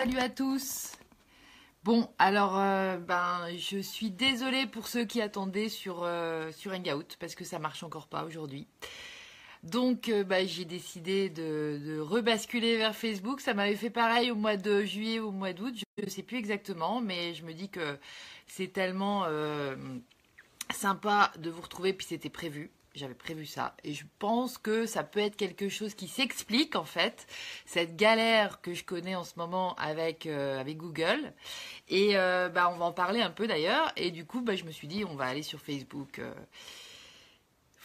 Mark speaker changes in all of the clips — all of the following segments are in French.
Speaker 1: salut à tous. Bon, alors, euh, ben, je suis désolée pour ceux qui attendaient sur, euh, sur Hangout, parce que ça marche encore pas aujourd'hui. Donc, euh, bah, j'ai décidé de, rebasculer vers Facebook. Ça m'avait fait pareil au mois de juillet ou au mois d'août, je ne sais plus exactement, mais je me dis que c'est tellement sympa de vous retrouver, puis c'était prévu. J'avais prévu ça. Et je pense que ça peut être quelque chose qui s'explique, en fait, cette galère que je connais en ce moment avec, euh, avec Google. Et euh, bah, on va en parler un peu d'ailleurs. Et du coup, bah, je me suis dit, on va aller sur Facebook. euh.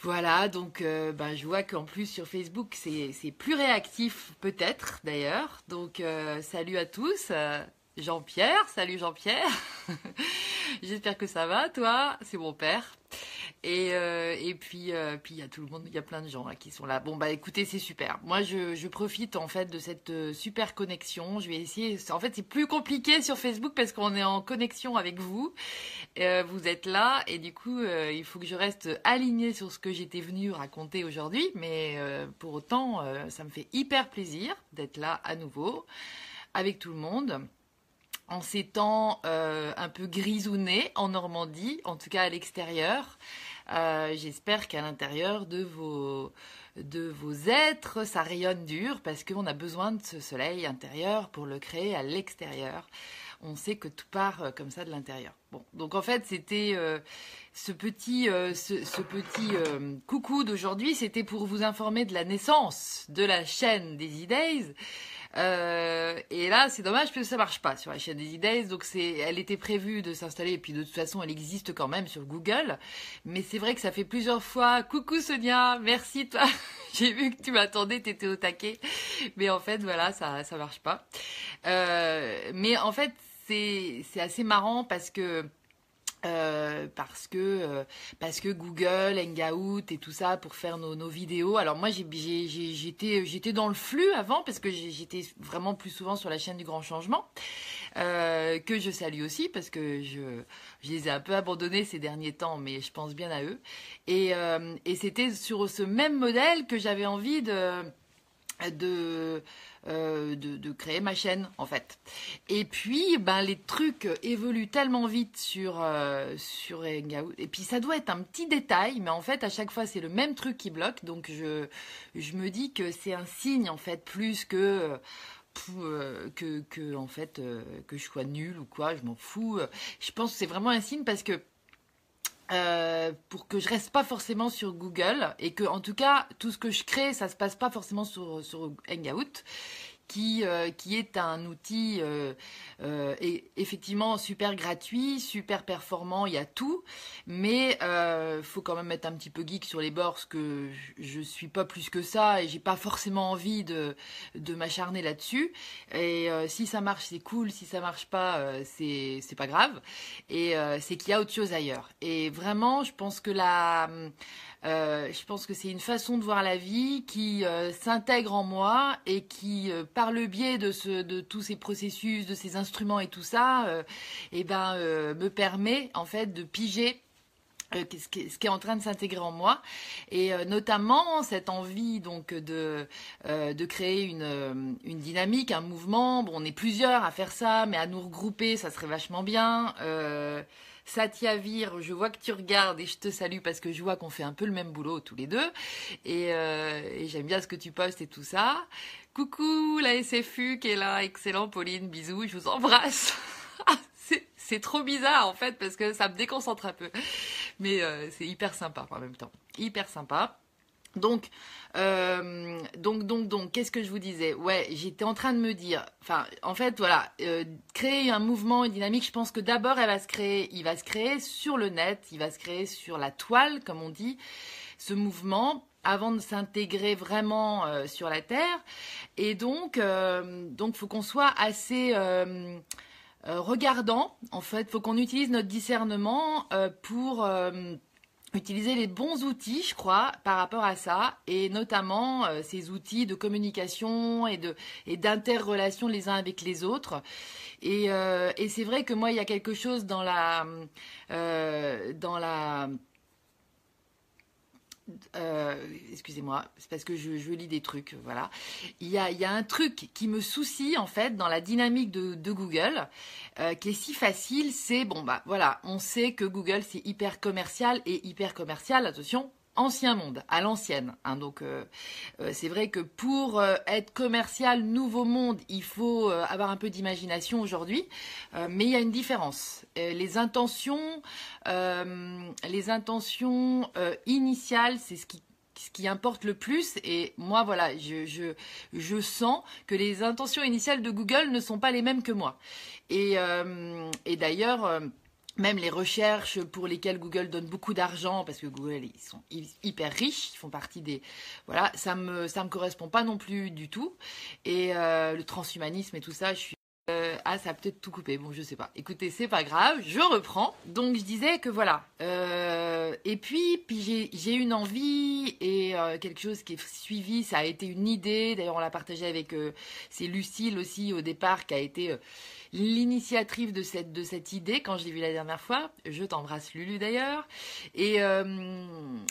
Speaker 1: Voilà, donc bah, je vois qu'en plus sur Facebook, c'est plus réactif peut-être d'ailleurs. Donc salut à tous. Jean-Pierre, salut Jean-Pierre. J'espère que ça va, toi? C'est mon père. Et, euh, et puis, euh, puis il y a tout le monde, il y a plein de gens qui sont là. Bon bah écoutez, c'est super. Moi, je, je profite en fait de cette euh, super connexion. Je vais essayer. En fait, c'est plus compliqué sur Facebook parce qu'on est en connexion avec vous. Vous êtes là et du coup, il faut que je reste alignée sur ce que j'étais venue raconter aujourd'hui. Mais pour autant, ça me fait hyper plaisir d'être là à nouveau avec tout le monde en ces temps euh, un peu grisonnés en Normandie, en tout cas à l'extérieur. Euh, J'espère qu'à l'intérieur de vos, de vos êtres, ça rayonne dur parce qu'on a besoin de ce soleil intérieur pour le créer à l'extérieur. On sait que tout part euh, comme ça de l'intérieur. Donc en fait, c'était ce petit, ce, petit coucou d'aujourd'hui, c'était pour vous informer de la naissance de la chaîne des E-Days. Euh, et là, c'est dommage parce que ça marche pas sur la chaîne des E-Days. Donc, c'est, elle était prévue de s'installer et puis de toute façon, elle existe quand même sur Google. Mais c'est vrai que ça fait plusieurs fois. Coucou Sonia, merci toi. J'ai vu que tu m'attendais, t'étais au taquet. Mais en fait, voilà, ça, ça marche pas. Euh, mais en fait, c'est, c'est assez marrant parce que euh, parce que euh, parce que Google, Hangout et tout ça pour faire nos, vidéos. Alors moi j'étais dans le flux avant parce que j'étais vraiment plus souvent sur la chaîne du Grand Changement euh, que je salue aussi parce que je les ai un peu abandonnés ces derniers temps, mais je pense bien à eux. Et euh, c'était sur ce même modèle que j'avais envie de, euh, de, créer ma chaîne en fait. Et puis ben les trucs évoluent tellement vite sur euh, sur Hangout. Et puis ça doit être un petit détail mais en fait à chaque fois c'est le même truc qui bloque. Donc je je me dis que c'est un signe en fait plus que euh, que, que en fait euh, que je sois nulle ou quoi. Je m'en fous. Je pense que c'est vraiment un signe parce que euh, pour que je reste pas forcément sur Google et que en tout cas tout ce que je crée ça se passe pas forcément sur sur Hangout qui euh, qui est un outil euh, euh, effectivement super gratuit super performant il y a tout. Mais euh, faut quand même être un petit peu geek sur les bords parce que je, je suis pas plus que ça et j'ai pas forcément envie de de m'acharner là-dessus. Et si ça marche c'est cool. Si ça marche pas c'est c'est pas grave. Et c'est qu'il y a autre chose ailleurs. Et vraiment, je pense que la, euh, je pense que c'est une façon de voir la vie qui euh, s'intègre en moi et qui, euh, par le biais de tous ces processus, de ces instruments et tout ça, eh ben, me permet en fait de piger ce qui est- en train de s'intégrer en moi. Et notamment cette envie donc de de créer une une dynamique un mouvement. Bon on est plusieurs à faire ça mais à nous regrouper ça serait vachement bien Satya Vir, je vois que tu regardes et je te salue parce que je vois qu'on fait un peu le même boulot tous les deux et, euh, et j'aime bien ce que tu postes et tout ça. Coucou la SFU qui est là, excellent Pauline, bisous, je vous embrasse. C'est- C'est trop bizarre en fait parce que ça me déconcentre un peu. Mais euh, c'est hyper sympa en même temps. Hyper sympa. Donc, euh, donc, donc, donc, qu'est-ce que je vous disais? Ouais, j'étais en train de me dire, en fait, voilà, euh, créer un mouvement, une dynamique. Je pense que d'abord, elle va se créer, il va se créer sur le net, il va se créer sur la toile, comme on dit, ce mouvement avant de s'intégrer vraiment euh, sur la terre. Et donc, donc, faut qu'on soit assez regardant. En fait, faut qu'on utilise notre discernement pour utiliser les bons outils, je crois, par rapport à ça, et notamment euh, ces outils de communication et de d'interrelation les uns avec les autres. Et, euh, et c'est vrai que moi, il y a quelque chose dans la euh, dans la excusez-moi, c'est parce que je, lis des trucs, voilà. Il y, a, un truc qui me soucie en fait dans la dynamique de, Google, qui est si facile, c'est bon bah voilà, on sait que Google c'est hyper commercial et hyper commercial, attention, ancien monde, à l'ancienne. Hein. donc euh, euh, c'est vrai que pour euh, être commercial, nouveau monde, il faut avoir un peu d'imagination aujourd'hui, mais il y a une différence. les intentions, les intentions initiales, c'est ce qui ce qui importe le plus. Et moi, voilà, je, je, je, sens que les intentions initiales de Google ne sont pas les mêmes que moi. Et, et d'ailleurs, même les recherches pour lesquelles Google donne beaucoup d'argent, parce que Google, ils sont hyper riches, ils font partie des... Voilà, ça me, ça me correspond pas non plus du tout. Et euh, le transhumanisme et tout ça, je suis... Euh, ah, ça a peut-être tout coupé. Bon, je sais pas. Écoutez, c'est pas grave, je reprends. Donc, je disais que voilà. Euh, et puis, puis j'ai une envie et quelque chose qui est suivi. Ça a été une idée. D'ailleurs, on l'a partagé avec. c'est Lucille aussi au départ qui a été l'initiatrice de cette, idée quand je l'ai vue la dernière fois. Je t'embrasse Lulu d'ailleurs. Et, euh,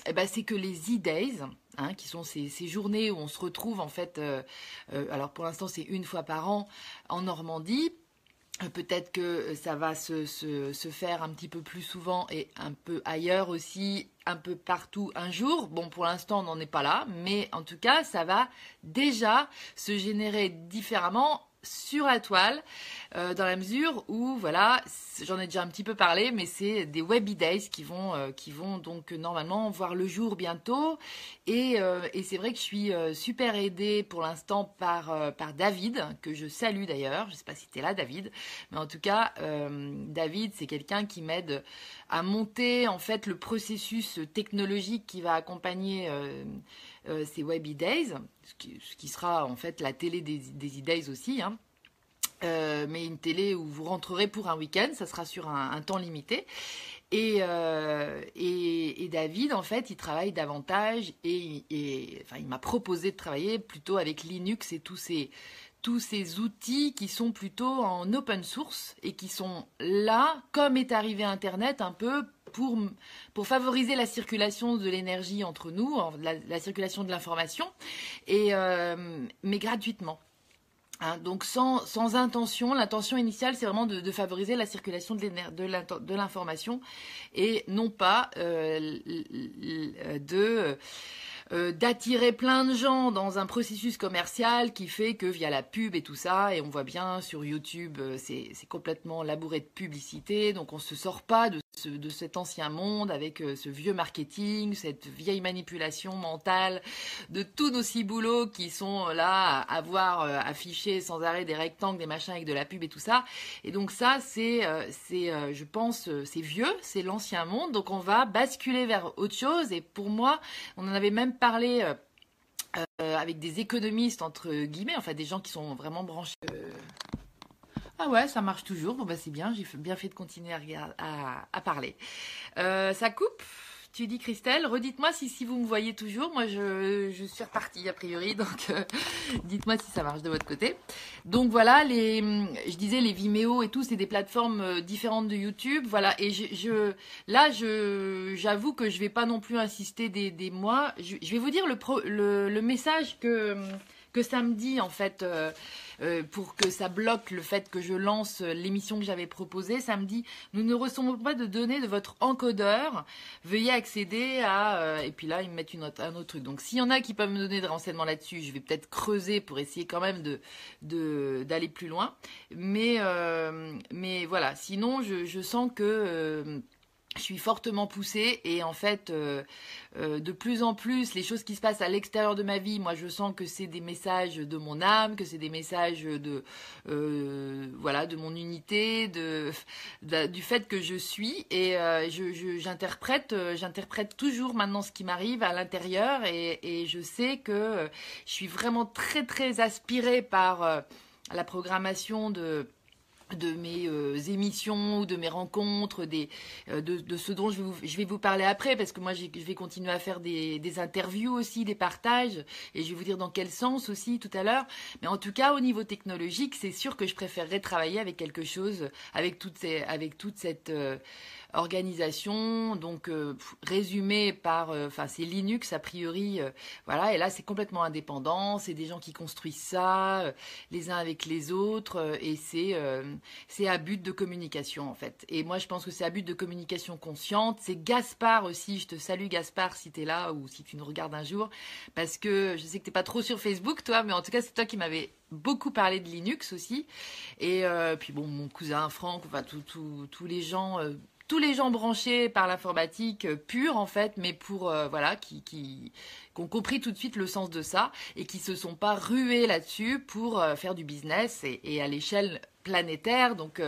Speaker 1: eh ben, c'est que les e-days, hein, qui sont ces, journées où on se retrouve en fait, euh, euh, alors pour l'instant c'est une fois par an en Normandie. Peut-être que ça va se, se, faire un petit peu plus souvent et un peu ailleurs aussi, un peu partout un jour. Bon, pour l'instant, on n'en est pas là, mais en tout cas, ça va déjà se générer différemment sur la toile, euh, dans la mesure où, voilà, j'en ai déjà un petit peu parlé, mais c'est des Webby Days qui vont, euh, qui vont donc normalement voir le jour bientôt. Et, euh, et c'est vrai que je suis super aidée pour l'instant par, par David, que je salue d'ailleurs. Je ne sais pas si tu es là, David, mais en tout cas, David, c'est quelqu'un qui m'aide à monter en fait le processus technologique qui va accompagner euh, c'est Webby Days, ce qui, sera en fait la télé des, des E-Days aussi. Hein. Euh, mais une télé où vous rentrerez pour un week-end, ça sera sur un, temps limité. Euh, et, et, David, en fait, il travaille davantage et, et enfin, il m'a proposé de travailler plutôt avec Linux et tous ces, tous ces outils qui sont plutôt en open source et qui sont là, comme est arrivé Internet, un peu pour, favoriser la circulation de l'énergie entre nous, la, circulation de l'information, euh, mais gratuitement. Hein, donc sans, intention, l'intention initiale c'est vraiment de, favoriser la circulation de l'information et non pas euh, de euh, d'attirer plein de gens dans un processus commercial qui fait que via la pub et tout ça, et on voit bien sur YouTube, c'est complètement labouré de publicité, donc on se sort pas de, de cet ancien monde avec euh, ce vieux marketing, cette vieille manipulation mentale de tous nos ciboulots qui sont là à avoir affiché sans arrêt des rectangles, des machins avec de la pub et tout ça. Et donc ça, c'est, c'est, je pense, c'est vieux, c'est l'ancien monde, donc on va basculer vers autre chose. Et pour moi, on en avait même euh, euh, avec des économistes, entre guillemets, enfin des gens qui sont vraiment branchés. Euh. Ah ouais, ça marche toujours. Bon bah c'est bien, j'ai bien fait de continuer à, à parler. ça coupe? Tu dis Christelle, redites-moi si, si vous me voyez toujours. Moi, je, je suis repartie a priori, donc euh, dites-moi si ça marche de votre côté. Donc voilà, les, je disais les Vimeo et tout, c'est des plateformes euh, différentes de YouTube. Voilà, et je, là, je, j'avoue que je vais pas non plus insister des, mois. Je, vais vous dire le, pro, le, le message que que samedi en fait. Euh, euh, pour que ça bloque le fait que je lance l'émission que j'avais proposée samedi. Nous ne recevons pas de données de votre encodeur. Veuillez accéder à... Euh, et puis là, ils me mettent une autre, un autre truc. Donc s'il y en a qui peuvent me donner des renseignements là-dessus, je vais peut-être creuser pour essayer quand même de d'aller plus loin. Mais, euh, mais voilà, sinon je, je sens que je suis fortement poussée et en fait euh, euh, de plus en plus les choses qui se passent à l'extérieur de ma vie moi je sens que c'est des messages de mon âme que c'est des messages de euh, voilà de mon unité de, du fait que je suis et j'interprète j'interprète toujours maintenant ce qui m'arrive à l'intérieur et, et, je sais que je suis vraiment très très aspirée par la programmation de de mes euh, émissions ou de mes rencontres, des, euh, de, ce dont je vais, vous, je vais, vous, parler après, parce que moi je vais continuer à faire des, des, interviews aussi, des partages, et je vais vous dire dans quel sens aussi tout à l'heure. Mais en tout cas, au niveau technologique, c'est sûr que je préférerais travailler avec quelque chose, avec, toutes ces, avec toute cette... Euh, organisation, donc euh, résumé par, euh, enfin c'est Linux a priori, voilà, et là c'est complètement indépendant, c'est des gens qui construisent ça, les uns avec les autres, et c'est à but de communication en fait. Et moi je pense que c'est à but de communication consciente. C'est Gaspard aussi, je te salue Gaspard si tu es là ou si tu nous regardes un jour, parce que je sais que t'es pas trop sur Facebook toi, mais en tout cas c'est toi qui m'avais beaucoup parlé de Linux aussi. Et puis bon, mon cousin Franck, enfin tous les gens tous les gens branchés par l'informatique euh, pure en fait, mais pour euh, voilà qui, qui, ont compris tout de suite le sens de ça et qui se sont pas rués là-dessus pour euh, faire du business et, à l'échelle planétaire. Donc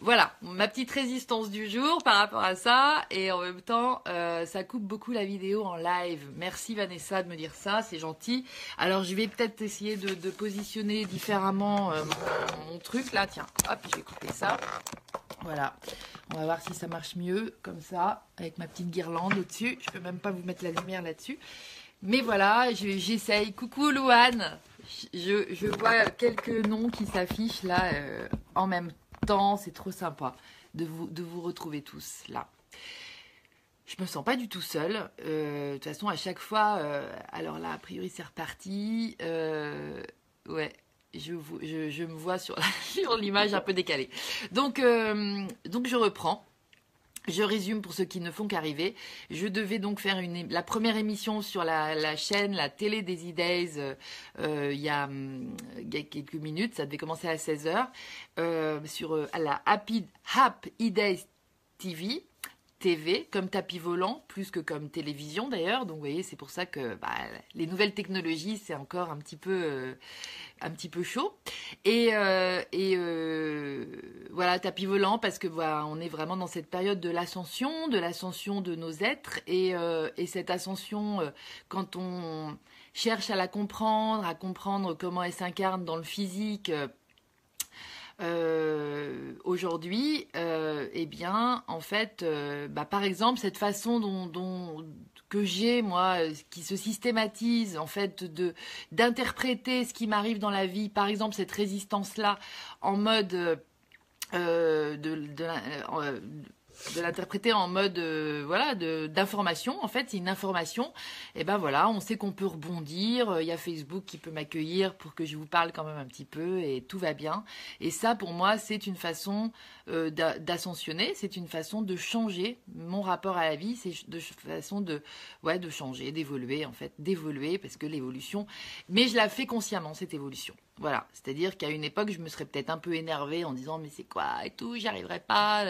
Speaker 1: voilà, ma petite résistance du jour par rapport à ça. Et en même temps, ça coupe beaucoup la vidéo en live. Merci Vanessa de me dire ça, c'est gentil. Alors je vais peut-être essayer de, positionner différemment mon, mon, truc là. Tiens, hop, je vais couper ça. Voilà. On va voir si ça marche mieux, comme ça, avec ma petite guirlande au-dessus. Je peux même pas vous mettre la lumière là-dessus. Mais voilà, j'essaye. Coucou Louane je, vois quelques noms qui s'affichent là euh, en même C'est trop sympa de vous, de vous retrouver tous là. Je me sens pas du tout seule. Euh, de toute façon, à chaque fois, euh, alors là, a priori, c'est reparti. ouais, je, je, me vois sur, l'image un peu décalée. Donc, euh, donc je reprends. Je résume pour ceux qui ne font qu'arriver. Je devais donc faire la première émission sur la, chaîne, la télé des e-days, euh, euh, il, y a, quelques minutes. Ça devait commencer à 16h sur la Happy, Happy e-days TV. TV comme tapis volant, plus que comme télévision d'ailleurs. Donc vous voyez, c'est pour ça que bah, les nouvelles technologies, c'est encore un petit peu, euh, un petit peu chaud. Et, euh, et euh, voilà, tapis volant parce que voilà, on est vraiment dans cette période de l'ascension, de l'ascension de nos êtres et, et cette ascension, quand on cherche à la comprendre, à comprendre comment elle s'incarne dans le physique euh, aujourd'hui, euh, eh bien, en fait, euh, bah, par exemple, cette façon dont, que j'ai moi, qui se systématise, en fait, de d'interpréter ce qui m'arrive dans la vie, par exemple, cette résistance-là, en mode de, de de l'interpréter en mode euh, voilà d'information en fait c'est une information. Et ben voilà on sait qu'on peut rebondir. Il y a Facebook qui peut m'accueillir pour que je vous parle quand même un petit peu et tout va bien. Et ça pour moi c'est une façon euh, d'ascensionner. C'est une façon de changer mon rapport à la vie. C'est de façon de ouais de changer d'évoluer en fait d'évoluer parce que l'évolution mais je la fais consciemment cette évolution voilà, c'est-à-dire qu'à une époque, je me serais peut-être un peu énervée en disant mais c'est quoi et tout, j'y arriverai pas,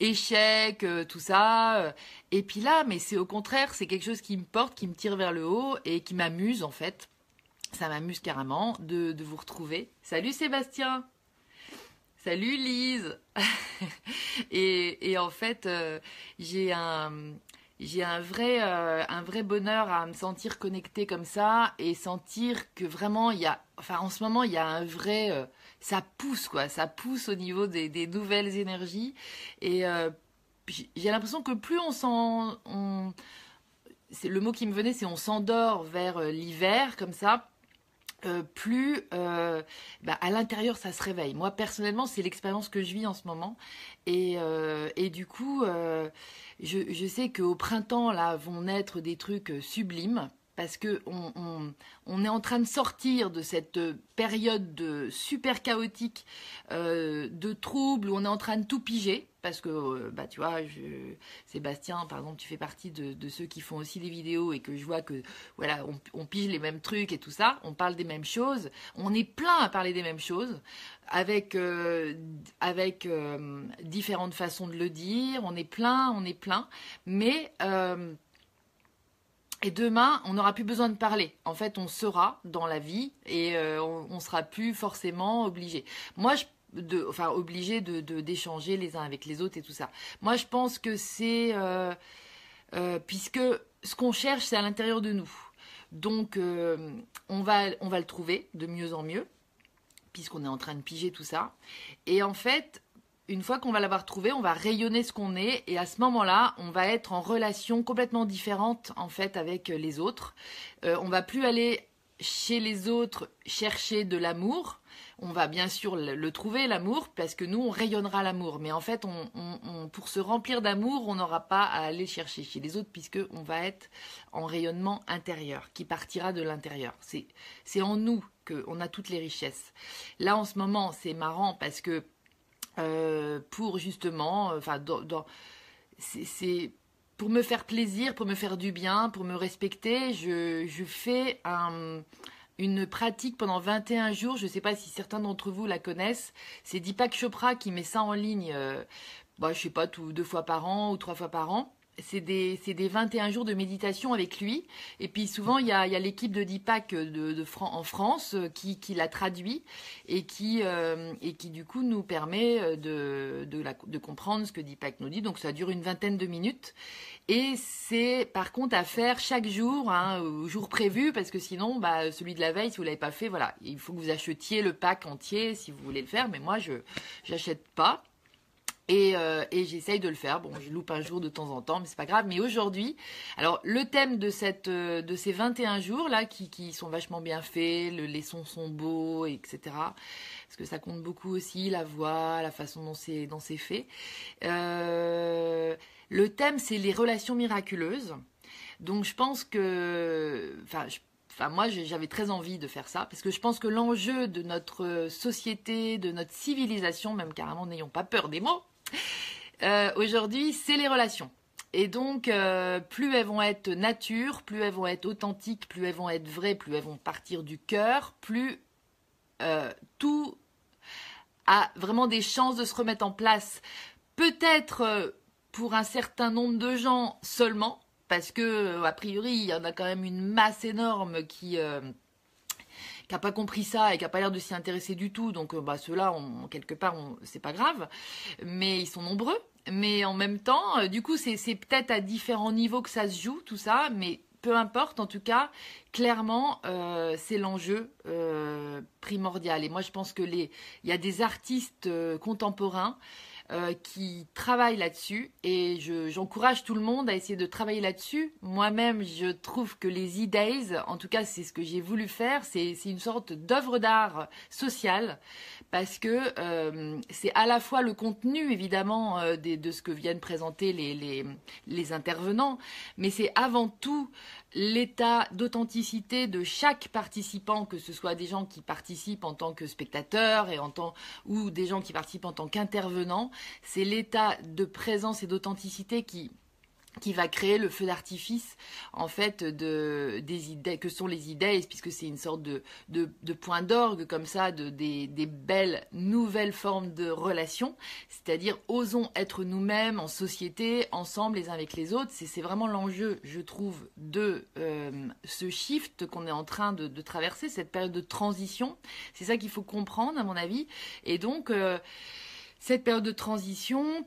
Speaker 1: échec, euh, tout ça. Euh. Et puis là, mais c'est au contraire, c'est quelque chose qui me porte, qui me tire vers le haut et qui m'amuse en fait. Ça m'amuse carrément de, vous retrouver. Salut Sébastien Salut Lise et, en fait, euh, j'ai un, j'ai un vrai, euh, un vrai bonheur à me sentir connectée comme ça et sentir que vraiment il y a, enfin en ce moment il y a un vrai, euh, ça pousse quoi, ça pousse au niveau des, nouvelles énergies et euh, j'ai l'impression que plus on s'en, c'est le mot qui me venait, c'est on s'endort vers l'hiver comme ça. Plus bah, à l'intérieur ça se réveille. Moi personnellement c'est l'expérience que je vis en ce moment et, et du coup je, je sais qu'au printemps, là, vont naître des trucs euh, sublimes parce que on, est en train de sortir de cette période de super chaotique euh, de troubles où on est en train de tout piger parce que euh, bah tu vois Sébastien par exemple tu fais partie de, ceux qui font aussi des vidéos et que je vois que voilà on, pige les mêmes trucs et tout ça on parle des mêmes choses on est plein à parler des mêmes choses avec avec euh, différentes façons de le dire on est plein on est plein mais et demain, on n'aura plus besoin de parler. En fait, on sera dans la vie et euh, on, sera plus forcément obligé. D'échanger les uns avec les autres et tout ça. Moi, je pense que c'est euh, euh, puisque ce qu'on cherche, c'est à l'intérieur de nous. Donc, on va on va le trouver de mieux en mieux puisqu'on est en train de piger tout ça. Et en fait, une fois qu'on va l'avoir trouvé, on va rayonner ce qu'on est et à ce moment-là, on va être en relation complètement différente en fait avec les autres. Euh, on va plus aller chez les autres chercher de l'amour, on va bien sûr le, trouver, l'amour, parce que nous, on rayonnera l'amour. Mais en fait, on, pour se remplir d'amour, on n'aura pas à aller chercher chez les autres, puisque on va être en rayonnement intérieur, qui partira de l'intérieur. C'est en nous qu'on a toutes les richesses. Là, en ce moment, c'est marrant parce que euh, pour justement, enfin, c'est pour me faire plaisir, pour me faire du bien, pour me respecter, je, fais un une pratique pendant 21 jours. Je ne sais pas si certains d'entre vous la connaissent. C'est Deepak Chopra qui met ça en ligne, euh, bah, je sais pas, deux fois par an ou trois fois par an c'est des, des 21 jours de méditation avec lui. Et puis souvent, il y a, l'équipe de Deepak de, de en France euh, qui, qui l'a traduit et qui, euh, et qui du coup nous permet de, de, comprendre ce que Deepak nous dit. Donc ça dure une vingtaine de minutes. Et c'est par contre à faire chaque jour, hein, au jour prévu, parce que sinon, bah, celui de la veille, si vous l'avez pas fait, voilà, il faut que vous achetiez le pack entier si vous voulez le faire. Mais moi, je n'achète pas. Et, euh, et j'essaye de le faire. Bon, je loupe un jour de temps en temps, mais c'est pas grave. Mais aujourd'hui, alors le thème de cette, euh, de ces 21 jours là, qui, sont vachement bien faits, le, les sons sont beaux, etc. Parce que ça compte beaucoup aussi la voix, la façon dont c'est, dont c'est fait. Euh, le thème, c'est les relations miraculeuses. Donc je pense que, enfin, Enfin, moi, j'avais très envie de faire ça parce que je pense que l'enjeu de notre société, de notre civilisation, même carrément, n'ayons pas peur des mots, euh, aujourd'hui, c'est les relations. Et donc, euh, plus elles vont être nature, plus elles vont être authentiques, plus elles vont être vraies, plus elles vont partir du cœur, plus euh, tout a vraiment des chances de se remettre en place. Peut-être pour un certain nombre de gens seulement, parce que a priori, il y en a quand même une masse énorme qui qui n'a pas compris ça et qui n'a pas l'air de s'y intéresser du tout. Donc, euh, bah, ceux-là, quelque part, c'est pas grave. Mais ils sont nombreux. Mais en même temps, euh, du coup, c'est peut-être à différents niveaux que ça se joue, tout ça. Mais peu importe, en tout cas, clairement, euh, c'est l'enjeu primordial. Et moi, je pense que les, il y a des artistes contemporains euh, qui travaille là-dessus et j'encourage tout le monde à essayer de travailler là-dessus. Moi-même, je trouve que les e-days, en tout cas c'est ce que j'ai voulu faire, c'est une sorte d'œuvre d'art sociale parce que euh, c'est à la fois le contenu évidemment euh, de ce que viennent présenter les, les, les intervenants, mais c'est avant tout l'état d'authenticité de chaque participant, que ce soit des gens qui participent en tant que spectateurs et ou des gens qui participent en tant qu'intervenants, c'est l'état de présence et d'authenticité qui qui va créer le feu d'artifice en fait de des idées que sont les idées puisque c'est une sorte de, de, point d'orgue comme ça de des, des, belles nouvelles formes de relations. C'est-à-dire osons être nous-mêmes en société ensemble les uns avec les autres. C'est vraiment l'enjeu je trouve de euh, ce shift qu'on est en train de, de, traverser cette période de transition. C'est ça qu'il faut comprendre à mon avis. Et donc euh, cette période de transition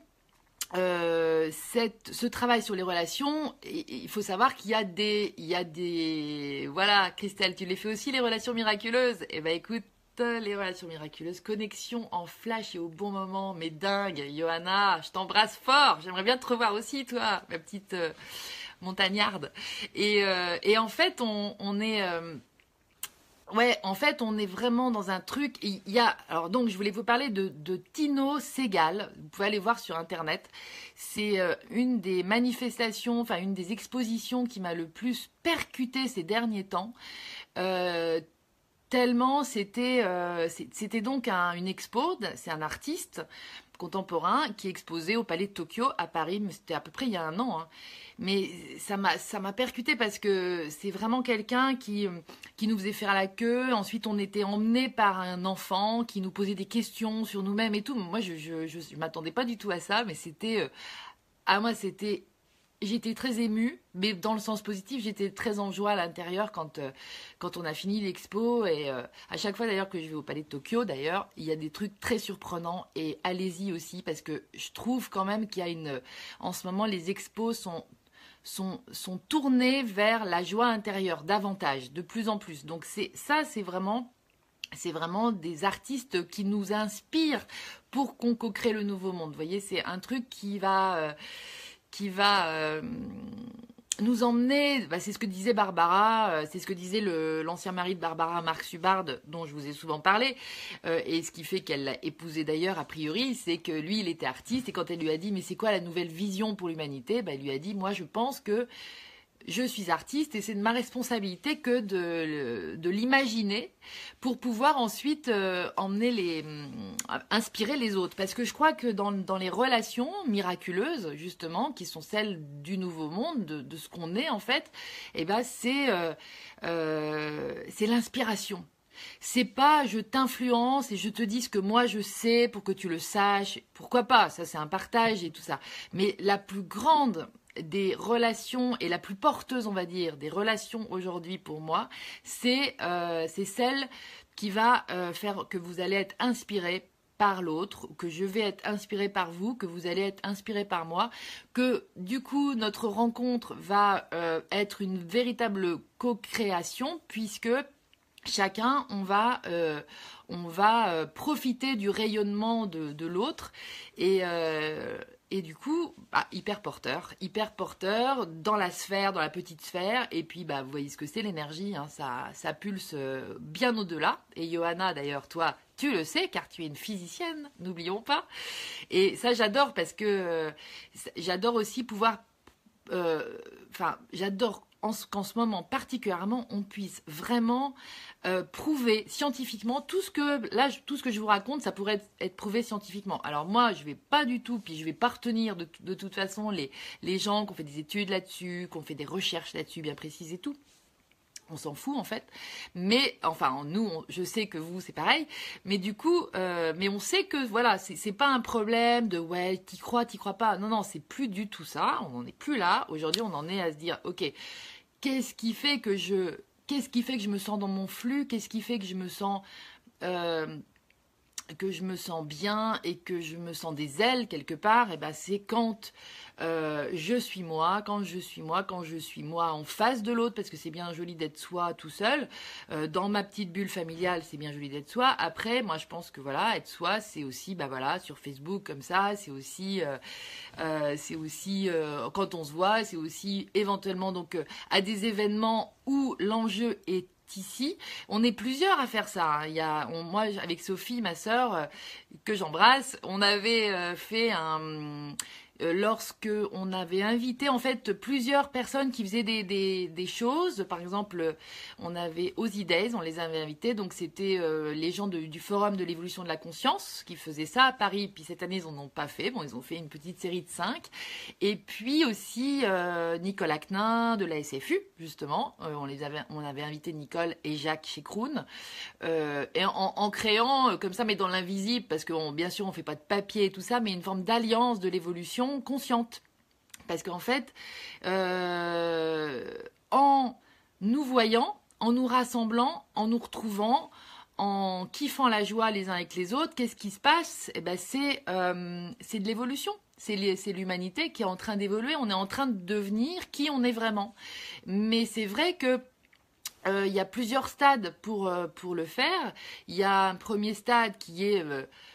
Speaker 1: euh, cette, ce travail sur les relations, il faut savoir qu'il y a des, il y a des, voilà, Christelle, tu les fais aussi les relations miraculeuses. Eh ben écoute, les relations miraculeuses, connexion en flash et au bon moment, mais dingue, Johanna, je t'embrasse fort. J'aimerais bien te revoir aussi, toi, ma petite euh, montagnarde. Et, euh, et en fait, on, on est Ouais, en fait, on est vraiment dans un truc. Il y a, alors donc, je voulais vous parler de, Tino Segal. Vous pouvez aller voir sur internet. C'est euh, une des manifestations, enfin une des expositions qui m'a le plus percuté ces derniers temps. Euh, tellement c'était, euh, c'était donc une expo. C'est un artiste contemporain qui exposait au Palais de Tokyo à Paris. C'était à peu près il y a un an. Hein. Mais ça m'a percuté parce que c'est vraiment quelqu'un qui qui nous faisait faire la queue. Ensuite, on était emmené par un enfant qui nous posait des questions sur nous-mêmes et tout. Moi, je je, je, m'attendais pas du tout à ça, mais c'était euh, à moi c'était J'étais très émue, mais dans le sens positif, j'étais très en joie à l'intérieur quand, euh, quand on a fini l'expo. Et euh, à chaque fois d'ailleurs que je vais au Palais de Tokyo, d'ailleurs, il y a des trucs très surprenants. Et allez-y aussi, parce que je trouve quand même qu'il y a une... En ce moment, les expos sont sont, sont tournés vers la joie intérieure davantage, de plus en plus. Donc c'est ça, c'est vraiment c'est vraiment des artistes qui nous inspirent pour qu'on co-crée le nouveau monde. Vous voyez, c'est un truc qui va, euh, qui va, euh, nous emmener, bah, c'est ce que disait Barbara, euh, c'est ce que disait l'ancien mari de Barbara, Marc Subard, dont je vous ai souvent parlé, euh, et ce qui fait qu'elle l'a épousé d'ailleurs, a priori, c'est que lui, il était artiste, et quand elle lui a dit, mais c'est quoi la nouvelle vision pour l'humanité, bah, elle lui a dit, moi je pense que je suis artiste et c'est de ma responsabilité que de, l'imaginer pour pouvoir ensuite euh, emmener les euh, inspirer les autres parce que je crois que dans, dans, les relations miraculeuses justement qui sont celles du nouveau monde de, ce qu'on est en fait eh ben c'est euh, c'est l'inspiration c'est pas je t'influence et je te dis ce que moi je sais pour que tu le saches. Pourquoi pas? Ça, c'est un partage et tout ça. Mais la plus grande des relations et la plus porteuse, on va dire, des relations aujourd'hui pour moi, c'est euh, celle qui va euh, faire que vous allez être inspiré par l'autre, que je vais être inspiré par vous, que vous allez être inspiré par moi, que du coup notre rencontre va euh, être une véritable co-création puisque chacun on va on va profiter du rayonnement de l'autre et et du coup, bah, hyper porteur, hyper porteur dans la sphère, dans la petite sphère. Et puis, bah, vous voyez ce que c'est l'énergie, hein, ça, ça pulse euh, bien au-delà. Et Johanna, d'ailleurs, toi, tu le sais, car tu es une physicienne, n'oublions pas. Et ça, j'adore parce que euh, j'adore aussi pouvoir. Euh, enfin, j'adore qu'en ce moment particulièrement, on puisse vraiment euh, prouver scientifiquement tout ce que là, tout ce que je vous raconte, ça pourrait être, prouvé scientifiquement. Alors moi, je vais pas du tout, puis je vais pas retenir de, de toute façon les, les gens qui ont fait des études là-dessus, qui ont fait des recherches là-dessus bien précises et tout on s'en fout en fait. Mais enfin, nous, je sais que vous, c'est pareil. Mais du coup, euh, mais on sait que voilà, c'est pas un problème de ouais, t'y crois, t'y crois pas. Non, non, c'est plus du tout ça. On n'en est plus là. Aujourd'hui, on en est à se dire, ok, qu'est-ce qui fait que je, qu'est-ce qui fait que je me sens dans mon flux? Qu'est-ce qui fait que je me sens euh, que je me sens bien et que je me sens des ailes quelque part, et eh ben c'est quand euh, je suis moi, quand je suis moi, quand je suis moi en face de l'autre, parce que c'est bien joli d'être soi tout seul. Euh, dans ma petite bulle familiale, c'est bien joli d'être soi. Après, moi je pense que voilà, être soi, c'est aussi, bah voilà, sur Facebook comme ça, c'est aussi, euh, c'est aussi quand on se voit, c'est aussi éventuellement donc à des événements où l'enjeu est ici. On est plusieurs à faire ça. Hein. Y a, moi, avec Sophie, ma sœur, euh, que j'embrasse, on avait euh, fait un, lorsque on avait invité en fait plusieurs personnes qui faisaient des, des, choses. Par exemple, on avait Ozzy Days, on les avait invités. Donc c'était euh, les gens du Forum de l'évolution de la conscience qui faisaient ça à Paris. Puis cette année, ils n'en ont pas fait. Bon, ils ont fait une petite série de cinq. Et puis aussi euh, Nicole Acnin de la SFU, justement. on les avait, on avait invité Nicole et Jacques chez et en, créant comme ça, mais dans l'invisible, parce que bien sûr, on fait pas de papier et tout ça, mais une forme d'alliance de l'évolution consciente. Parce qu'en fait, euh, en nous voyant, en nous rassemblant, en nous retrouvant, en kiffant la joie les uns avec les autres, qu'est-ce qui se passe? Eh ben, euh, c'est de l'évolution. C'est l'humanité qui est en train d'évoluer. On est en train de devenir qui on est vraiment. Mais c'est vrai que euh, il y a plusieurs stades pour, pour le faire. Il y a un premier stade qui est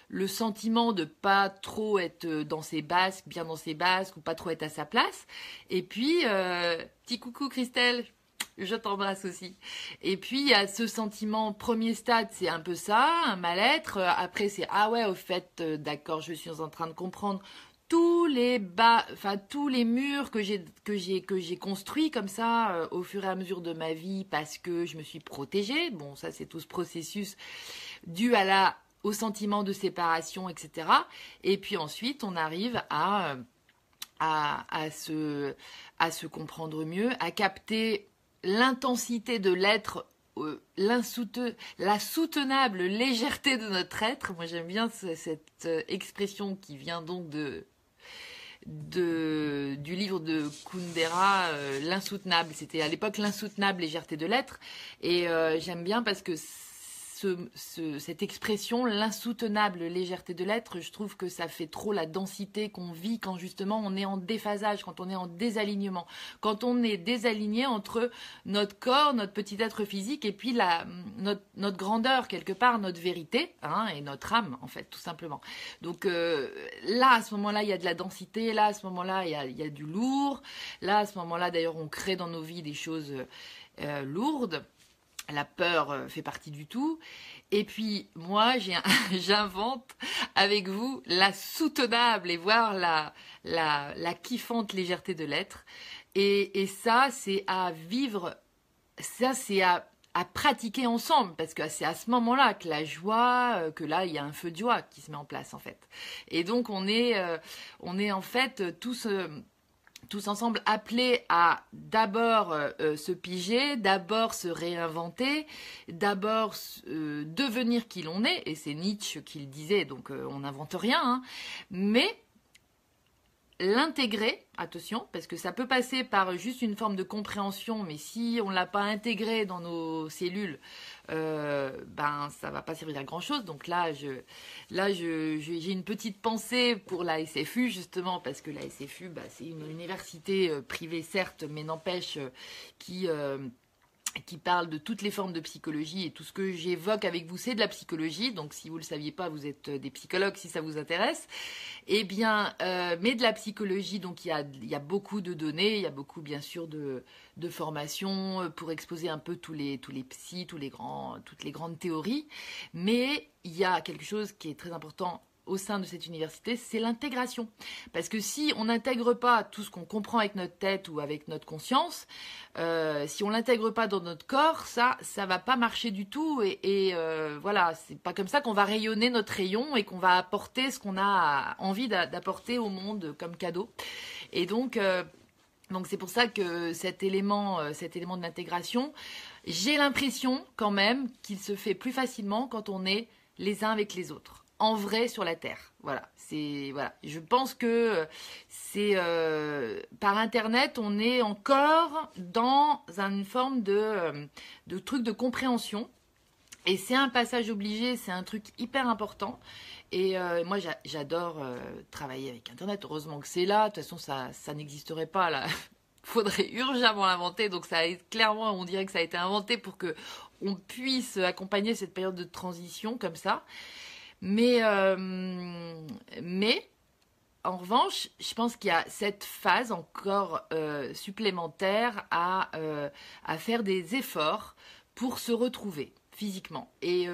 Speaker 1: le sentiment de pas trop être dans ses basques, bien dans ses basques, ou pas trop être à sa place. Et puis, euh, petit coucou Christelle, je t'embrasse aussi. Et puis il y a ce sentiment, premier stade, c'est un peu ça, un mal-être. Après c'est ah ouais, au fait, euh, d'accord, je suis en train de comprendre tous les bas, enfin tous les murs que j'ai que j'ai que j'ai construits comme ça euh, au fur et à mesure de ma vie parce que je me suis protégée. Bon, ça c'est tout ce processus dû à la au sentiment de séparation, etc. Et puis ensuite, on arrive à, à, à, se, à se comprendre mieux, à capter l'intensité de l'être euh, la soutenable légèreté de notre être. Moi, j'aime bien cette euh, expression qui vient donc de, de, du livre de Kundera, euh, L'insoutenable. C'était à l'époque L'insoutenable légèreté de l'être. Et j'aime bien parce que cette expression, l'insoutenable légèreté de l'être. Je trouve que ça fait trop la densité qu'on vit quand justement on est en déphasage, quand on est en désalignement, quand on est désaligné entre notre corps, notre petit être physique et puis notre, grandeur quelque part, notre vérité hein, et notre âme en fait, tout simplement. Donc euh, là, à ce moment-là, il y a de la densité, là, à ce moment-là, il y a, il y a du lourd, là, à ce moment-là, d'ailleurs, on crée dans nos vies des choses euh, lourdes. La peur euh, fait partie du tout. Et puis moi, j'invente avec vous la soutenable et voir la, la, la kiffante légèreté de l'être. Et, et ça, c'est à vivre, ça, c'est à, à pratiquer ensemble, parce que c'est à ce moment-là que la joie, euh, que là, il y a un feu de joie qui se met en place, en fait. Et donc, on est, on est en fait tous tous ensemble appelés à d'abord euh, euh, se piger, d'abord se réinventer, d'abord euh, devenir qui l'on est, et c'est Nietzsche qui le disait, donc on n'invente rien, hein, mais l'intégrer, attention, parce que ça peut passer par juste une forme de compréhension, mais si on ne l'a pas intégré dans nos cellules, euh, ben ça va pas servir à grand chose. Donc là, je, là, je, j'ai une petite pensée pour la SFU justement parce que la SFU, bah, c'est une université euh, privée certes, mais n'empêche euh, qui parle de toutes les formes de psychologie et tout ce que j'évoque avec vous, c'est de la psychologie. Donc, si vous ne le saviez pas, vous êtes des psychologues si ça vous intéresse. Eh bien, euh, mais de la psychologie, donc il y a, beaucoup de données, il y a beaucoup, bien sûr, de, de formations euh, pour exposer un peu tous les, tous les psys, tous les grands, toutes les grandes théories. Mais il y a quelque chose qui est très important au sein de cette université, c'est l'intégration. Parce que si on n'intègre pas tout ce qu'on comprend avec notre tête ou avec notre conscience, euh, si on l'intègre pas dans notre corps, ça, ça va pas marcher du tout. Et, et euh, voilà, c'est pas comme ça qu'on va rayonner notre rayon et qu'on va apporter ce qu'on a envie d'apporter au monde comme cadeau. Et donc, euh, donc c'est pour ça que cet élément, euh, cet élément de l'intégration, j'ai l'impression quand même qu'il se fait plus facilement quand on est les uns avec les autres en vrai sur la terre. Voilà, c'est voilà. Je pense que euh, c'est euh, par internet, on est encore dans une forme de euh, de truc de compréhension. Et c'est un passage obligé, c'est un truc hyper important. Et moi, j'adore travailler avec Internet. Heureusement que c'est là. De toute façon, ça, ça n'existerait pas là. Faudrait urgemment l'inventer. Donc, ça a, clairement, on dirait que ça a été inventé pour que on puisse accompagner cette période de transition comme ça. Mais, euh, mais en revanche, je pense qu'il y a cette phase encore euh, supplémentaire à, euh, à faire des efforts pour se retrouver physiquement. Et,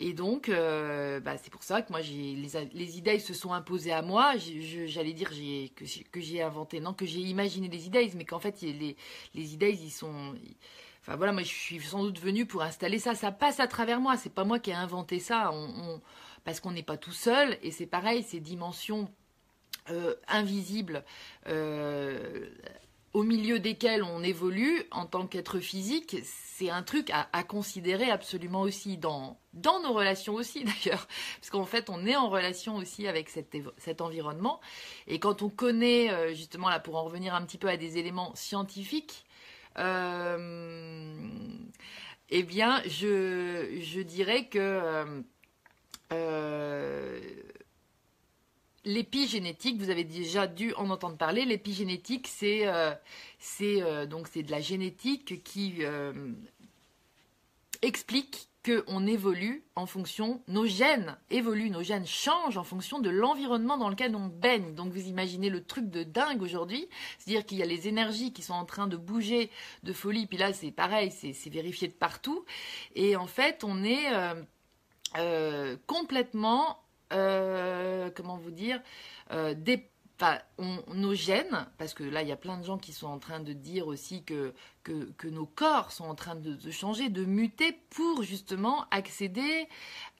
Speaker 1: et donc, bah, c'est pour ça que moi, les, les, idées se sont imposées à moi. J'allais dire que, j'ai inventé, non, que j'ai imaginé les idées, mais qu'en fait, les, les idées, ils sont... Enfin voilà, moi je suis sans doute venue pour installer ça. Ça passe à travers moi. C'est pas moi qui ai inventé ça. Parce qu'on n'est pas tout seul. Et c'est pareil, ces dimensions euh, invisibles euh, au milieu desquelles on évolue en tant qu'être physique, c'est un truc à, considérer absolument aussi dans, nos relations aussi d'ailleurs. Parce qu'en fait, on est en relation aussi avec cet, cet environnement. Et quand on connaît, euh, justement là pour en revenir un petit peu à des éléments scientifiques, eh bien, je, je, dirais que euh, euh, l'épigénétique, vous avez déjà dû en entendre parler. L'épigénétique, c'est donc c'est de la génétique qui explique qu'on évolue en fonction, nos gènes évoluent, nos gènes changent en fonction de l'environnement dans lequel on baigne. Donc vous imaginez le truc de dingue aujourd'hui, c'est-à-dire qu'il y a les énergies qui sont en train de bouger de folie, puis là c'est pareil, c'est vérifié de partout, et en fait on est euh, euh, complètement, euh, comment vous dire, dépendant nos gènes, parce que là, il y a plein de gens qui sont en train de dire aussi que, que, nos corps sont en train de, changer, de muter pour justement accéder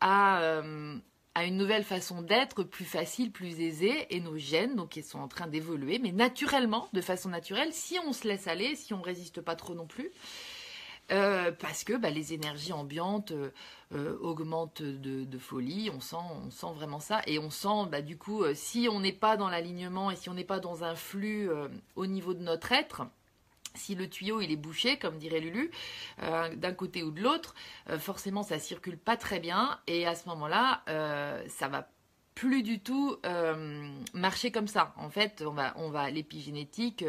Speaker 1: à, euh, à une nouvelle façon d'être plus facile, plus aisée, et nos gènes, donc, ils sont en train d'évoluer, mais naturellement, de façon naturelle, si on se laisse aller, si on résiste pas trop non plus. Euh, parce que bah, les énergies ambiantes euh, euh, augmentent de, folie, on sent, vraiment ça, et on sent bah, du coup, si on n'est pas dans l'alignement et si on n'est pas dans un flux au niveau de notre être, si le tuyau il est bouché, comme dirait Lulu, d'un côté ou de l'autre, forcément ça circule pas très bien. Et à ce moment-là, ça va plus du tout marcher comme ça. En fait, on va, on va l'épigénétique,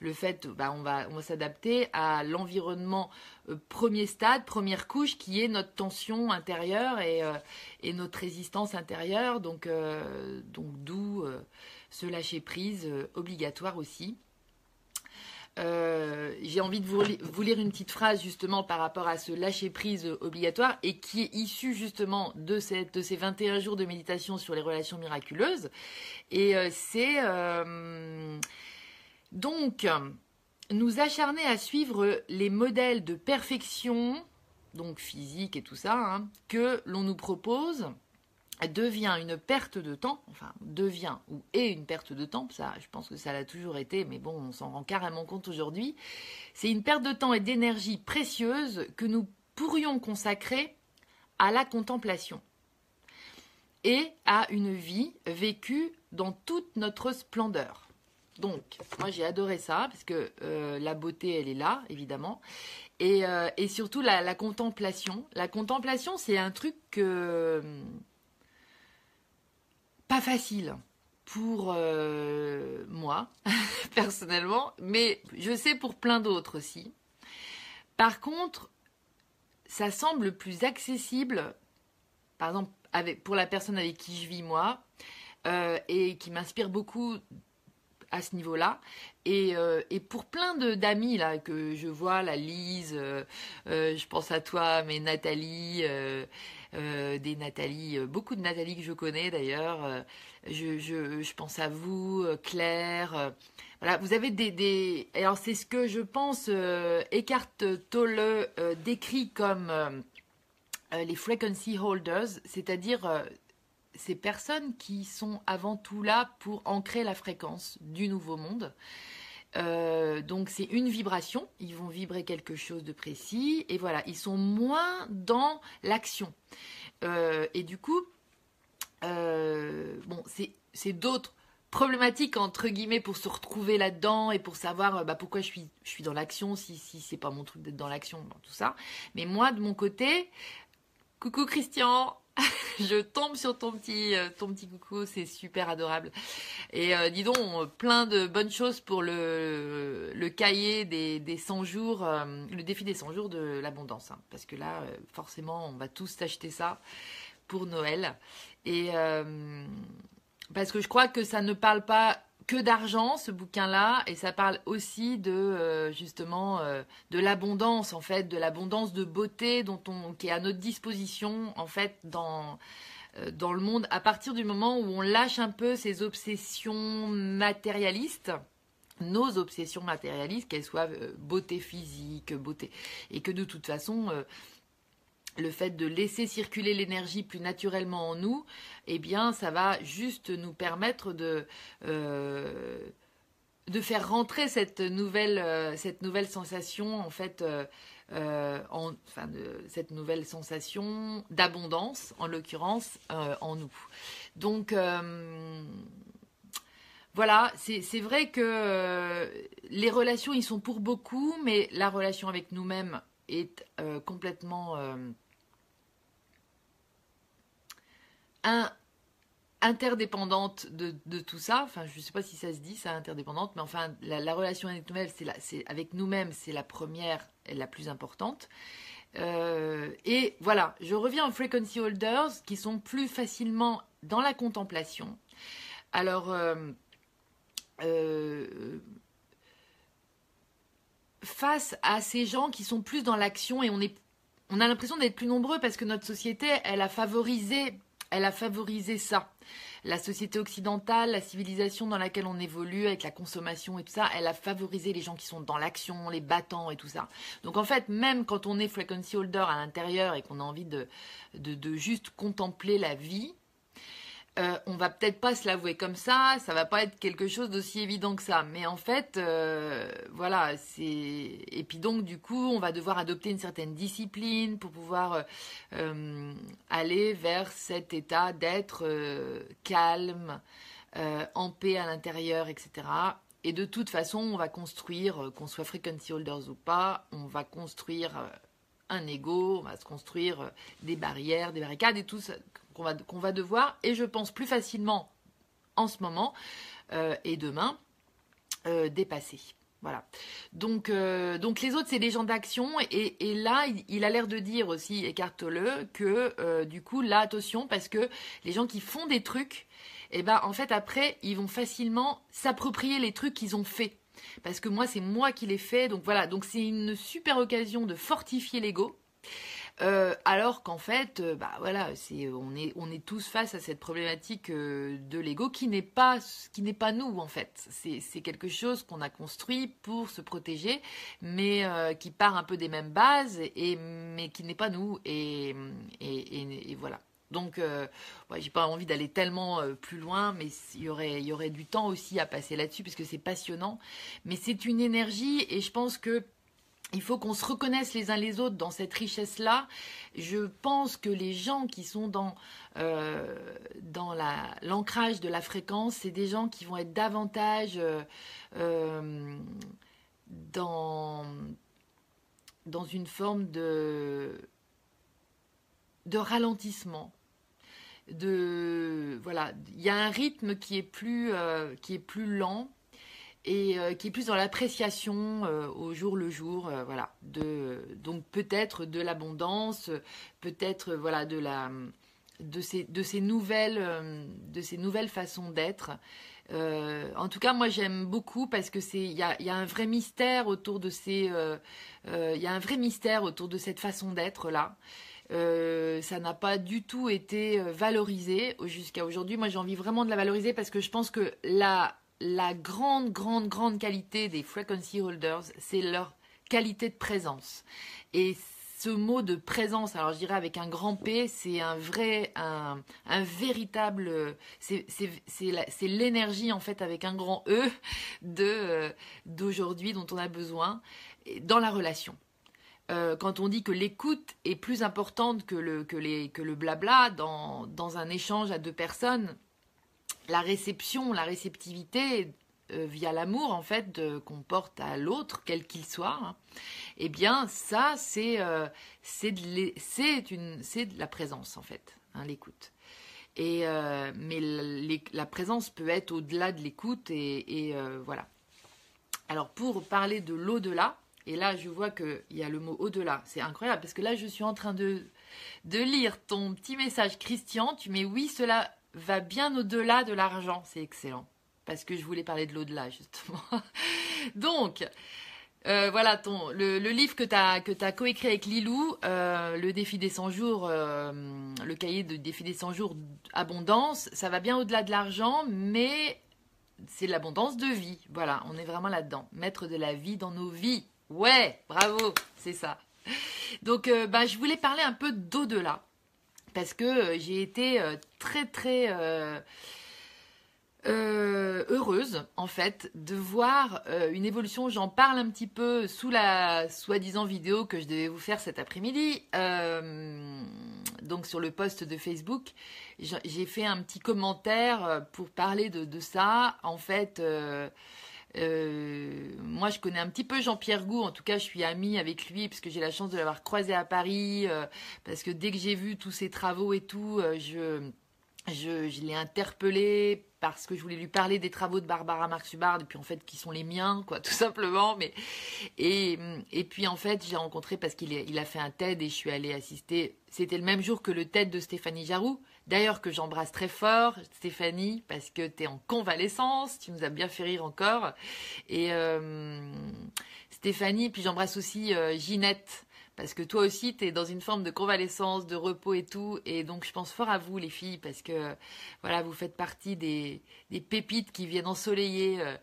Speaker 1: le fait, bah, on va, on va s'adapter à l'environnement premier stade, première couche, qui est notre tension intérieure et, et notre résistance intérieure. Donc, donc d'où ce lâcher prise obligatoire aussi. Euh, j'ai envie de vous, lire une petite phrase justement par rapport à ce lâcher prise obligatoire et qui est issu justement de ces 21 jours de méditation sur les relations miraculeuses. Et euh, c'est euh, donc nous acharner à suivre les modèles de perfection, donc physique et tout ça, hein, que l'on nous propose devient une perte de temps, enfin devient ou est une perte de temps, ça je pense que ça l'a toujours été, mais bon on s'en rend carrément compte aujourd'hui, c'est une perte de temps et d'énergie précieuse que nous pourrions consacrer à la contemplation et à une vie vécue dans toute notre splendeur. Donc, moi j'ai adoré ça parce que euh, la beauté elle est là évidemment et, euh, surtout la, la, contemplation. La contemplation c'est un truc que pas facile pour euh, moi, personnellement, mais je sais pour plein d'autres aussi. Par contre, ça semble plus accessible, par exemple, pour la personne avec qui je vis moi, euh, et qui m'inspire beaucoup à ce niveau-là. Et, euh, et, pour plein d'amis là que je vois, la Lise, je pense à toi, mais Nathalie, euh, des Nathalie, euh, beaucoup de Nathalie que je connais d'ailleurs. Euh, je, pense à vous, Claire. voilà, vous avez des, Alors c'est ce que je pense Eckhart Tolle décrit comme les frequency holders, c'est-à-dire ces personnes qui sont avant tout là pour ancrer la fréquence du nouveau monde. donc c'est une vibration, ils vont vibrer quelque chose de précis et voilà, ils sont moins dans l'action. Euh, et du coup, euh, bon, c'est d'autres problématiques entre guillemets pour se retrouver là-dedans et pour savoir euh, bah, pourquoi je suis, je suis dans l'action, si, si c'est pas mon truc d'être dans l'action, tout ça. Mais moi, de mon côté, coucou Christian, je tombe sur ton petit, ton petit coucou, c'est super adorable. Et dis donc, plein de bonnes choses pour le, le cahier des, des 100 jours, le défi des 100 jours de l'abondance. Hein. parce que là, forcément, on va tous acheter ça pour Noël. Et parce que je crois que ça ne parle pas que d'argent ce bouquin-là et ça parle aussi de justement de l'abondance en fait de l'abondance de beauté dont on qui est à notre disposition en fait dans dans le monde à partir du moment où on lâche un peu ces obsessions matérialistes nos obsessions matérialistes qu'elles soient beauté physique beauté et que de toute façon le fait de laisser circuler l'énergie plus naturellement en nous, eh bien, ça va juste nous permettre de, euh, faire rentrer cette nouvelle, euh, cette nouvelle sensation, en fait, euh, en, enfin, cette nouvelle sensation d'abondance, en l'occurrence, en nous. Donc, voilà, c'est vrai que les relations, ils sont pour beaucoup, mais la relation avec nous-mêmes est complètement interdépendante de, tout ça. Enfin, je ne sais pas si ça se dit, ça, interdépendante, mais enfin, la, relation avec nous-mêmes, c'est nous-mêmes, c'est la première et la plus importante. Euh, et voilà, je reviens aux frequency holders qui sont plus facilement dans la contemplation. Alors, euh, euh, face à ces gens qui sont plus dans l'action et on a l'impression d'être plus nombreux parce que notre société, elle a favorisé elle a favorisé ça. La société occidentale, la civilisation dans laquelle on évolue avec la consommation et tout ça, elle a favorisé les gens qui sont dans l'action, les battants et tout ça. Donc en fait, même quand on est frequency holder à l'intérieur et qu'on a envie de, de juste contempler la vie, euh, on va peut-être pas se l'avouer comme ça, ça va pas être quelque chose d'aussi évident que ça. Mais en fait, euh, voilà, c'est et puis donc du coup, on va devoir adopter une certaine discipline pour pouvoir euh, aller vers cet état d'être calme, en paix à l'intérieur, etc. Et de toute façon, on va construire, qu'on soit frequency holders ou pas, on va construire un ego, on va se construire des barrières, des barricades et tout ça qu'on va, devoir, et je pense plus facilement en ce moment et demain, dépasser. Voilà. Donc, euh, donc les autres, c'est des gens d'action. Et, là, il, a l'air de dire aussi, écarte-le, que euh, du coup, là, attention, parce que les gens qui font des trucs, eh ben, en fait, après, ils vont facilement s'approprier les trucs qu'ils ont fait. Parce que moi, c'est moi qui les fais. Donc voilà, donc c'est une super occasion de fortifier l'ego. Euh, alors qu'en fait, euh, bah voilà, on est on est tous face à cette problématique euh, de l'ego qui n'est pas qui n'est pas nous en fait. C'est quelque chose qu'on a construit pour se protéger, mais qui part un peu des mêmes bases et mais qui n'est pas nous et et, voilà. Donc, euh, j'ai pas envie d'aller tellement plus loin, mais il y aurait, y aurait du temps aussi à passer là-dessus, puisque c'est passionnant. Mais c'est une énergie, et je pense que il faut qu'on se reconnaisse les uns les autres dans cette richesse-là. Je pense que les gens qui sont dans, euh, dans l'ancrage de la fréquence, c'est des gens qui vont être davantage euh, euh, dans, dans une forme de, de ralentissement. De, voilà, il y a un rythme qui est plus, qui est plus lent et euh, qui est plus dans l'appréciation euh, au jour le jour, euh, voilà. Donc peut-être de l'abondance, peut-être voilà de la de ces de ces nouvelles de ces nouvelles façons d'être. en tout cas, moi j'aime beaucoup parce que c'est il y a, y a, un vrai mystère autour de ces il y a un vrai mystère autour de cette façon d'être là. ça n'a pas du tout été valorisé jusqu'à aujourd'hui. Moi, j'ai envie vraiment de la valoriser parce que je pense que la la grande, grande, grande qualité des frequency holders, c'est leur qualité de présence. Et ce mot de présence, alors je dirais avec un grand P, c'est un vrai, un, véritable, c'est l'énergie en fait avec un grand E de d'aujourd'hui dont on a besoin dans la relation. Euh, quand on dit que l'écoute est plus importante que le, que les, que le blabla dans, dans un échange à deux personnes, la réception, la réceptivité euh, via l'amour en fait qu'on porte à l'autre, quel qu'il soit, hein, eh bien ça c'est euh, c'est de, la présence en fait, hein, l'écoute. Et euh, mais la présence peut être au-delà de l'écoute et, voilà. Alors pour parler de l'au-delà, et là je vois qu'il y a le mot au-delà, c'est incroyable parce que là je suis en train de de lire ton petit message Christian, tu mets oui cela va bien au-delà de l'argent. C'est excellent. Parce que je voulais parler de l'au-delà, justement. Donc, euh, voilà, ton, le, livre que tu as, coécrit avec Lilou, euh, le défi des 100 jours, euh, le cahier de défi des 100 jours abondance, ça va bien au-delà de l'argent, mais c'est l'abondance de vie. Voilà, on est vraiment là-dedans. Mettre de la vie dans nos vies. Ouais, bravo, c'est ça. Donc, bah, je voulais parler un peu d'au-delà parce que euh, j'ai été euh, très très euh, heureuse en fait de voir une évolution. J'en parle un petit peu sous la soi-disant vidéo que je devais vous faire cet après-midi. donc sur le post de Facebook, j'ai fait un petit commentaire pour parler de, de ça. En fait, euh, moi, je connais un petit peu Jean-Pierre Gou. En tout cas, je suis amie avec lui puisque j'ai la chance de l'avoir croisé à Paris. Euh, parce que dès que j'ai vu tous ses travaux et tout, euh, je, je, l'ai interpellé parce que je voulais lui parler des travaux de Barbara Marx Hubbard et puis en fait qui sont les miens quoi tout simplement mais et, et puis en fait j'ai rencontré parce qu'il il a fait un TED et je suis allée assister c'était le même jour que le TED de Stéphanie Jaroux D'ailleurs que j'embrasse très fort, Stéphanie, parce que tu es en convalescence, tu nous as bien fait rire encore. Et euh, Stéphanie, puis j'embrasse aussi euh, Ginette, parce que toi aussi, tu es dans une forme de convalescence, de repos et tout. Et donc, je pense fort à vous, les filles, parce que voilà, vous faites partie des, pépites qui viennent ensoleiller. Euh,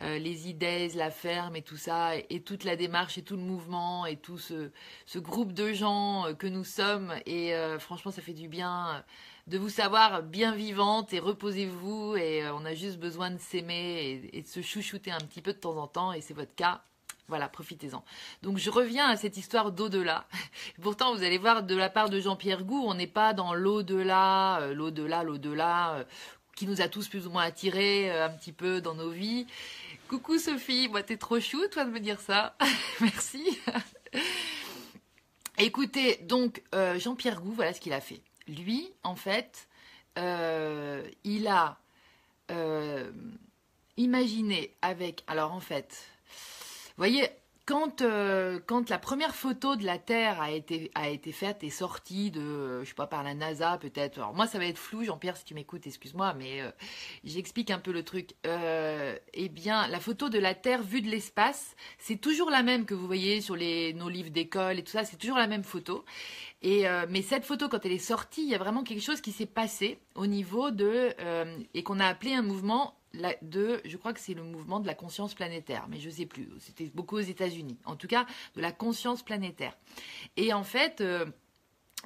Speaker 1: les idées, la ferme et tout ça, et, toute la démarche et tout le mouvement et tout ce, groupe de gens que nous sommes. Et franchement, ça fait du bien de vous savoir bien vivante et reposez-vous et euh, on a juste besoin de s'aimer et, de se chouchouter un petit peu de temps en temps et c'est votre cas. Voilà, profitez-en. Donc je reviens à cette histoire d'au-delà. Pourtant, vous allez voir, de la part de Jean-Pierre Gou, on n'est pas dans l'au-delà, euh, l'au-delà, l'au-delà, euh, qui nous a tous plus ou moins attirés un petit peu dans nos vies. Coucou Sophie, moi t'es trop chou toi de me dire ça. Merci. Écoutez, donc Jean-Pierre Gou, voilà ce qu'il a fait. Lui, en fait, euh, il a euh, imaginé avec. Alors en fait, voyez, quand, euh, quand la première photo de la Terre a été, faite et sortie de, je sais pas, par la NASA peut-être. Alors moi, ça va être flou, Jean-Pierre, si tu m'écoutes, excuse-moi, mais euh, j'explique un peu le truc. Euh, eh bien, la photo de la Terre vue de l'espace, c'est toujours la même que vous voyez sur les, nos livres d'école et tout ça, c'est toujours la même photo. Mais cette photo, quand elle est sortie, il y a vraiment quelque chose qui s'est passé au niveau de, et qu'on a appelé un mouvement de, je crois que c'est le mouvement de la conscience planétaire, mais je sais plus. C'était beaucoup aux États-Unis. En tout cas, de la conscience planétaire. Et en fait, euh,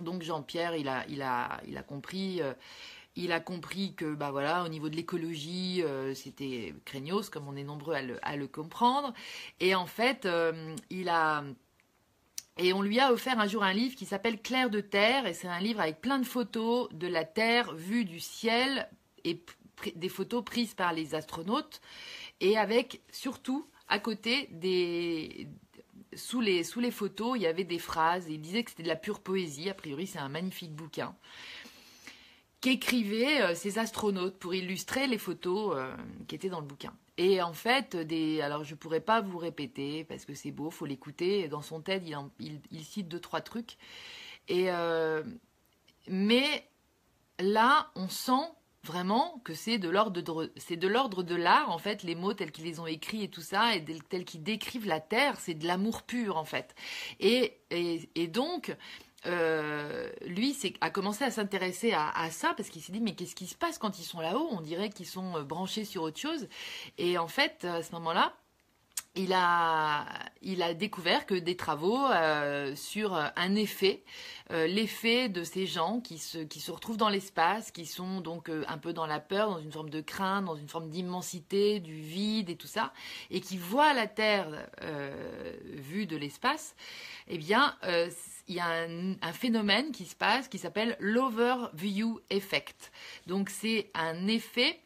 Speaker 1: donc Jean-Pierre, il a, il a, il a compris. Euh, il a compris que, bah voilà, au niveau de l'écologie, euh, c'était craignos, comme on est nombreux à le, à le comprendre. Et en fait, il a, et on lui a offert un jour un livre qui s'appelle Clair de Terre, et c'est un livre avec plein de photos de la Terre vue du ciel et des photos prises par les astronautes et avec surtout à côté des sous les, sous les photos, il y avait des phrases. Il disait que c'était de la pure poésie. A priori, c'est un magnifique bouquin qu'écrivaient euh, ces astronautes pour illustrer les photos euh, qui étaient dans le bouquin. Et en fait, des, alors je pourrais pas vous répéter parce que c'est beau, faut l'écouter. Dans son TED, il, il, cite deux trois trucs. Et euh, mais là, on sent vraiment que c'est de l'ordre de, c'est de l'ordre de l'art en fait les mots tels qu'ils les ont écrits et tout ça et tels qu'ils décrivent la terre c'est de l'amour pur en fait. Et, et, donc euh, lui a commencé à s'intéresser à, à, ça parce qu'il s'est dit mais qu'est-ce qui se passe quand ils sont là-haut? On dirait qu'ils sont euh, branchés sur autre chose. Et en fait à ce moment-là il a, il a découvert que des travaux euh, sur un effet, euh, l'effet de ces gens qui se, qui retrouvent dans l'espace, qui sont donc euh, un peu dans la peur, dans une forme de crainte, dans une forme d'immensité, du vide et tout ça, et qui voient la Terre vue de l'espace, eh bien, il y a un, phénomène qui se passe qui s'appelle l'overview effect. Donc c'est un effet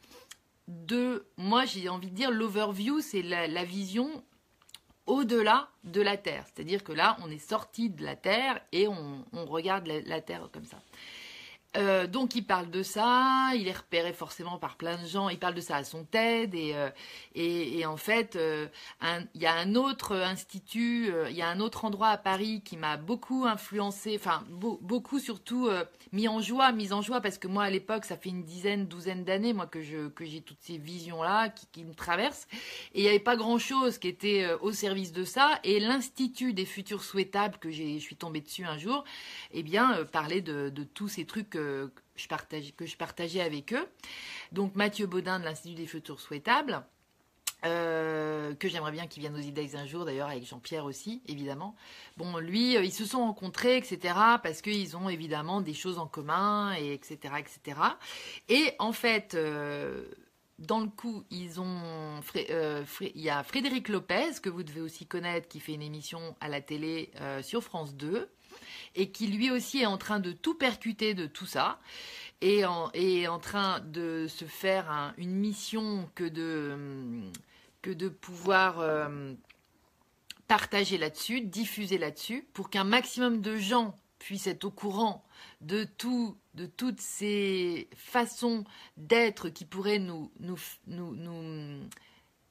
Speaker 1: de, moi j'ai envie de dire, l'overview, c'est la, vision au-delà de la Terre. C'est-à-dire que là, on est sorti de la Terre et on, regarde la, Terre comme ça. Euh, donc il parle de ça, il est repéré forcément par plein de gens, il parle de ça à son TED et, euh, et, en fait euh, il y a un autre institut, il y a un autre endroit à Paris qui m'a beaucoup influencé, enfin beaucoup surtout mis en joie, mis en joie parce que moi à l'époque ça fait une dizaine, douzaine d'années moi que je que j'ai toutes ces visions là qui, me traversent. Et il n'y avait pas grand chose qui était au service de ça. Et l'institut des futurs souhaitables que j'ai, je suis tombée dessus un jour, eh bien parlait de tous ces trucs que je partageais avec eux. Donc Mathieu Baudin de l'Institut des futurs souhaitables. Euh, que j'aimerais bien qu'il vienne aux idées un jour, d'ailleurs avec Jean-Pierre aussi, évidemment. Bon, lui, euh, ils se sont rencontrés, etc., parce qu'ils ont évidemment des choses en commun, et etc., etc. Et en fait, euh, dans le coup, ils ont, il y a Frédéric Lopez que vous devez aussi connaître, qui fait une émission à la télé sur France 2 et qui lui aussi est en train de tout percuter de tout ça et en, en train de se faire une mission que de, que de pouvoir euh, partager là-dessus, diffuser là-dessus, pour qu'un maximum de gens puissent être au courant de tout, de toutes ces façons d'être qui pourraient nous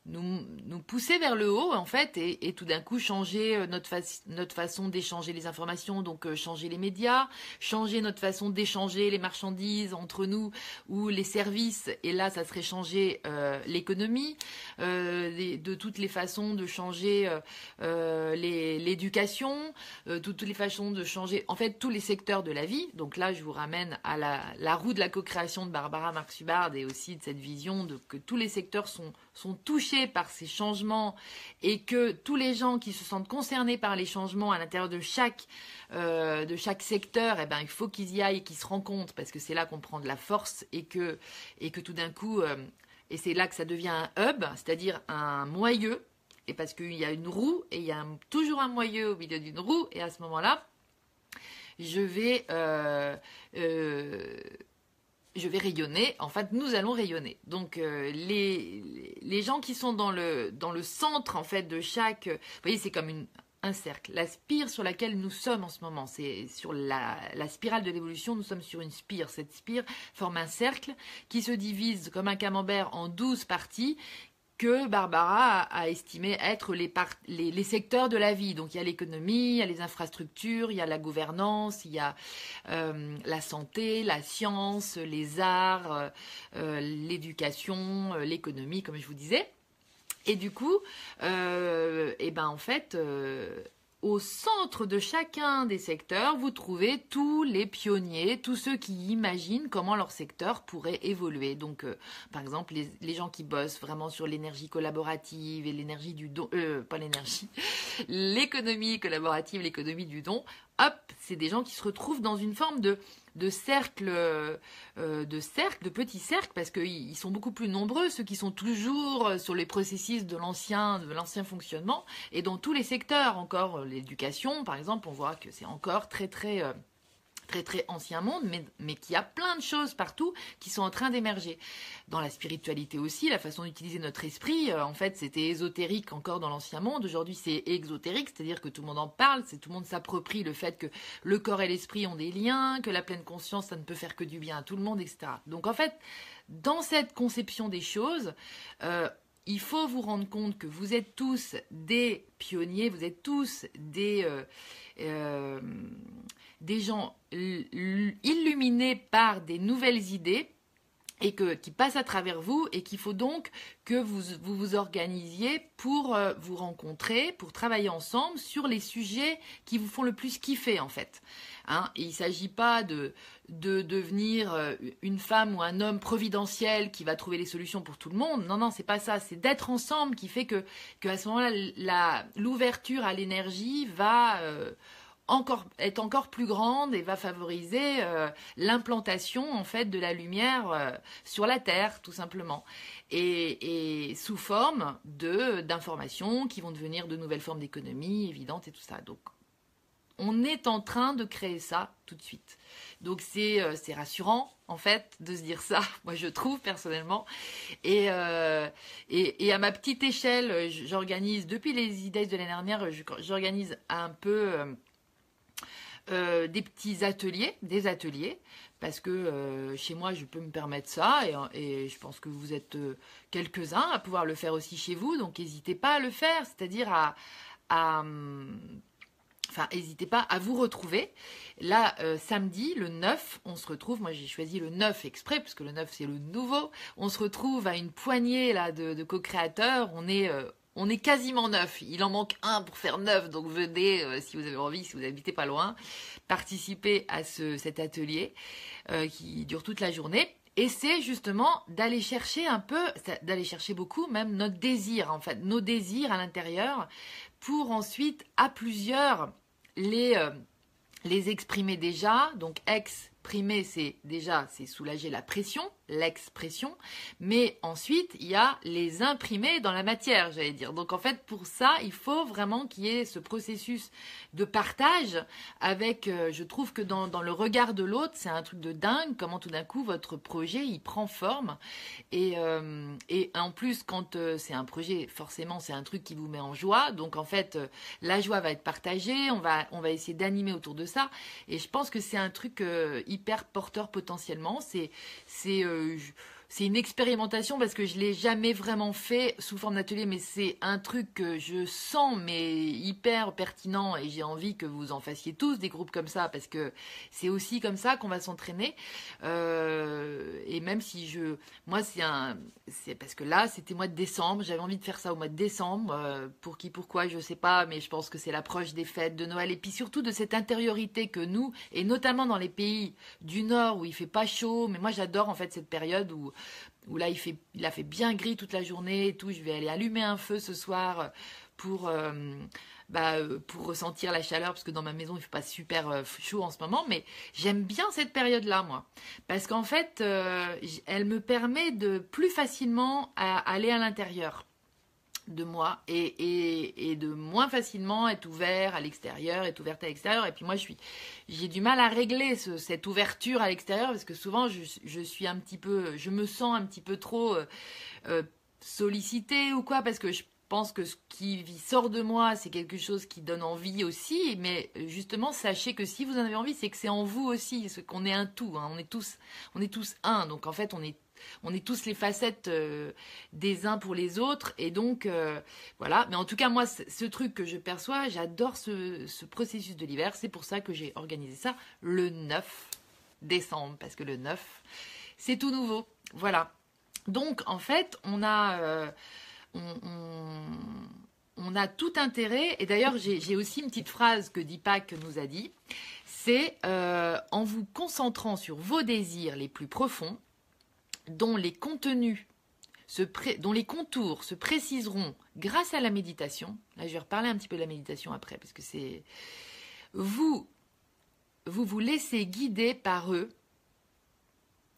Speaker 1: nous, pousser vers le haut en fait et, tout d'un coup changer euh, notre, notre façon d'échanger les informations donc euh, changer les médias changer notre façon d'échanger les marchandises entre nous ou les services et là ça serait changer euh, l'économie de toutes les façons de changer l'éducation toutes les façons de changer en fait tous les secteurs de la vie. Donc là je vous ramène à la, la roue de la co-création de Barbara Marx Hubbard et aussi de cette vision de que tous les secteurs sont sont touchés par ces changements et que tous les gens qui se sentent concernés par les changements à l'intérieur de chaque, euh, secteur, eh ben, il faut qu'ils y aillent et qu'ils se rencontrent parce que c'est là qu'on prend de la force et que, et que tout d'un coup, euh, et c'est là que ça devient un hub, c'est-à-dire un moyeu, et parce qu'il y a une roue et il y a toujours un moyeu au milieu d'une roue, et à ce moment-là, je vais euh, je vais rayonner. En fait, nous allons rayonner. Donc, euh, les, les gens qui sont dans le, dans le centre, en fait, de chaque... Vous voyez, c'est comme un cercle. La spire sur laquelle nous sommes en ce moment, c'est sur la, la, spirale de l'évolution, nous sommes sur une spire. Cette spire forme un cercle qui se divise comme un camembert en 12 parties que Barbara a, estimé être les, secteurs de la vie. Donc il y a l'économie, il y a les infrastructures, il y a la gouvernance, il y a euh, la santé, la science, les arts, euh, l'éducation, euh, l'économie, comme je vous disais. Et du coup, et ben en fait, au centre de chacun des secteurs, vous trouvez tous les pionniers, tous ceux qui imaginent comment leur secteur pourrait évoluer. Donc, euh, par exemple, les, gens qui bossent vraiment sur l'énergie collaborative et l'énergie du don, euh, pas l'énergie, l'économie collaborative, l'économie du don, hop, c'est des gens qui se retrouvent dans une forme de de cercles, euh, de cercles, de petits cercles, parce qu'ils sont beaucoup plus nombreux, ceux qui sont toujours sur les processus de l'ancien, de l'ancien fonctionnement, et dans tous les secteurs, encore euh, l'éducation, par exemple, on voit que c'est encore très très euh, très très ancien monde, mais, mais qui a plein de choses partout qui sont en train d'émerger. Dans la spiritualité aussi, la façon d'utiliser notre esprit, euh, en fait, c'était ésotérique encore dans l'ancien monde. Aujourd'hui, c'est exotérique, c'est-à-dire que tout le monde en parle, c'est tout le monde s'approprie le fait que le corps et l'esprit ont des liens, que la pleine conscience, ça ne peut faire que du bien à tout le monde, etc. Donc en fait, dans cette conception des choses, euh, il faut vous rendre compte que vous êtes tous des pionniers, vous êtes tous des, euh, euh, gens illuminés par des nouvelles idées et que, qui passent à travers vous et qu'il faut donc que vous, vous organisiez pour euh, vous rencontrer, pour travailler ensemble sur les sujets qui vous font le plus kiffer en fait. Hein et il ne s'agit pas de, de devenir euh, une femme ou un homme providentiel qui va trouver les solutions pour tout le monde. Non, non, c'est pas ça. C'est d'être ensemble qui fait que, que à ce moment-là, l'ouverture à l'énergie va euh, est encore plus grande et va favoriser euh, l'implantation en fait de la lumière euh, sur la Terre, tout simplement, et, sous forme de d'informations qui vont devenir de nouvelles formes d'économie évidentes et tout ça. Donc, on est en train de créer ça tout de suite. Donc c'est euh, rassurant en fait de se dire ça, moi je trouve personnellement. Et, euh, et, et, à ma petite échelle, j'organise, depuis les idées de l'année dernière, j'organise un peu euh, euh, des petits ateliers, des ateliers, parce que euh, chez moi, je peux me permettre ça, et, et je pense que vous êtes euh, quelques-uns à pouvoir le faire aussi chez vous, donc n'hésitez pas à le faire, c'est-à-dire à, à Enfin, n'hésitez pas à vous retrouver. Là, euh, samedi, le 9, on se retrouve. Moi, j'ai choisi le 9 exprès, parce que le 9, c'est le nouveau. On se retrouve à une poignée là, de, co-créateurs. On est, euh, on est quasiment neuf. Il en manque un pour faire neuf. Donc, venez, euh, si vous avez envie, si vous habitez pas loin, participer à ce, cet atelier euh, qui dure toute la journée. Et c'est justement d'aller chercher un peu, d'aller chercher beaucoup même notre désir, en fait, nos désirs à l'intérieur, pour ensuite, à plusieurs, les, euh, les exprimer déjà. Donc, exprimer, c'est déjà, c'est soulager la pression, l'expression, mais ensuite il y a les imprimer dans la matière, j'allais dire. Donc en fait pour ça il faut vraiment qu'il y ait ce processus de partage avec, euh, je trouve que dans, dans le regard de l'autre c'est un truc de dingue comment tout d'un coup votre projet il prend forme. Et, euh, et en plus quand euh, c'est un projet forcément c'est un truc qui vous met en joie. Donc en fait la joie va être partagée, on va, on va essayer d'animer autour de ça. Et je pense que c'est un truc hyper porteur potentiellement, c'est c'est euh, c'est une expérimentation parce que je l'ai jamais vraiment fait sous forme d'atelier, mais c'est un truc que je sens mais hyper pertinent et j'ai envie que vous en fassiez tous des groupes comme ça parce que c'est aussi comme ça qu'on va s'entraîner. Euh, et même si je, moi c'est un, c'est parce que là c'était mois de décembre, j'avais envie de faire ça au mois de décembre. Euh, pour qui, pourquoi, je sais pas, mais je pense que c'est l'approche des fêtes de Noël et puis surtout de cette intériorité que nous et notamment dans les pays du Nord où il fait pas chaud, mais moi j'adore en fait cette période où où là il, fait, a fait bien gris toute la journée et tout. Je vais aller allumer un feu ce soir pour, euh, bah, pour ressentir la chaleur, parce que dans ma maison il fait pas super euh, chaud en ce moment, mais j'aime bien cette période-là, moi. Parce qu'en fait, euh, elle me permet de plus facilement aller à l'intérieur. De moi et, de moins facilement être ouvert à l'extérieur, être ouverte à l'extérieur. Et puis moi, je suis, j'ai du mal à régler cette ouverture à l'extérieur parce que souvent, je, suis un petit peu, je me sens un petit peu trop euh, euh, sollicitée ou quoi parce que je pense que ce qui sort de moi, c'est quelque chose qui donne envie aussi. Mais justement, sachez que si vous en avez envie, c'est que c'est en vous aussi, qu'on est un tout. Hein. on est tous, on est tous un. Donc en fait, on est on est tous les facettes euh, des uns pour les autres. Et donc, euh, voilà. Mais en tout cas, moi, ce truc que je perçois, j'adore ce, processus de l'hiver. C'est pour ça que j'ai organisé ça le 9 décembre. Parce que le 9, c'est tout nouveau. Voilà. Donc, en fait, on a... Euh, on, a tout intérêt, et d'ailleurs j'ai aussi une petite phrase que Deepak nous a dit, c'est en vous concentrant sur vos désirs les plus profonds, dont les contenus, dont les contours se préciseront grâce à la méditation. Là, je vais reparler un petit peu de la méditation après, parce que c'est vous, vous vous laissez guider par eux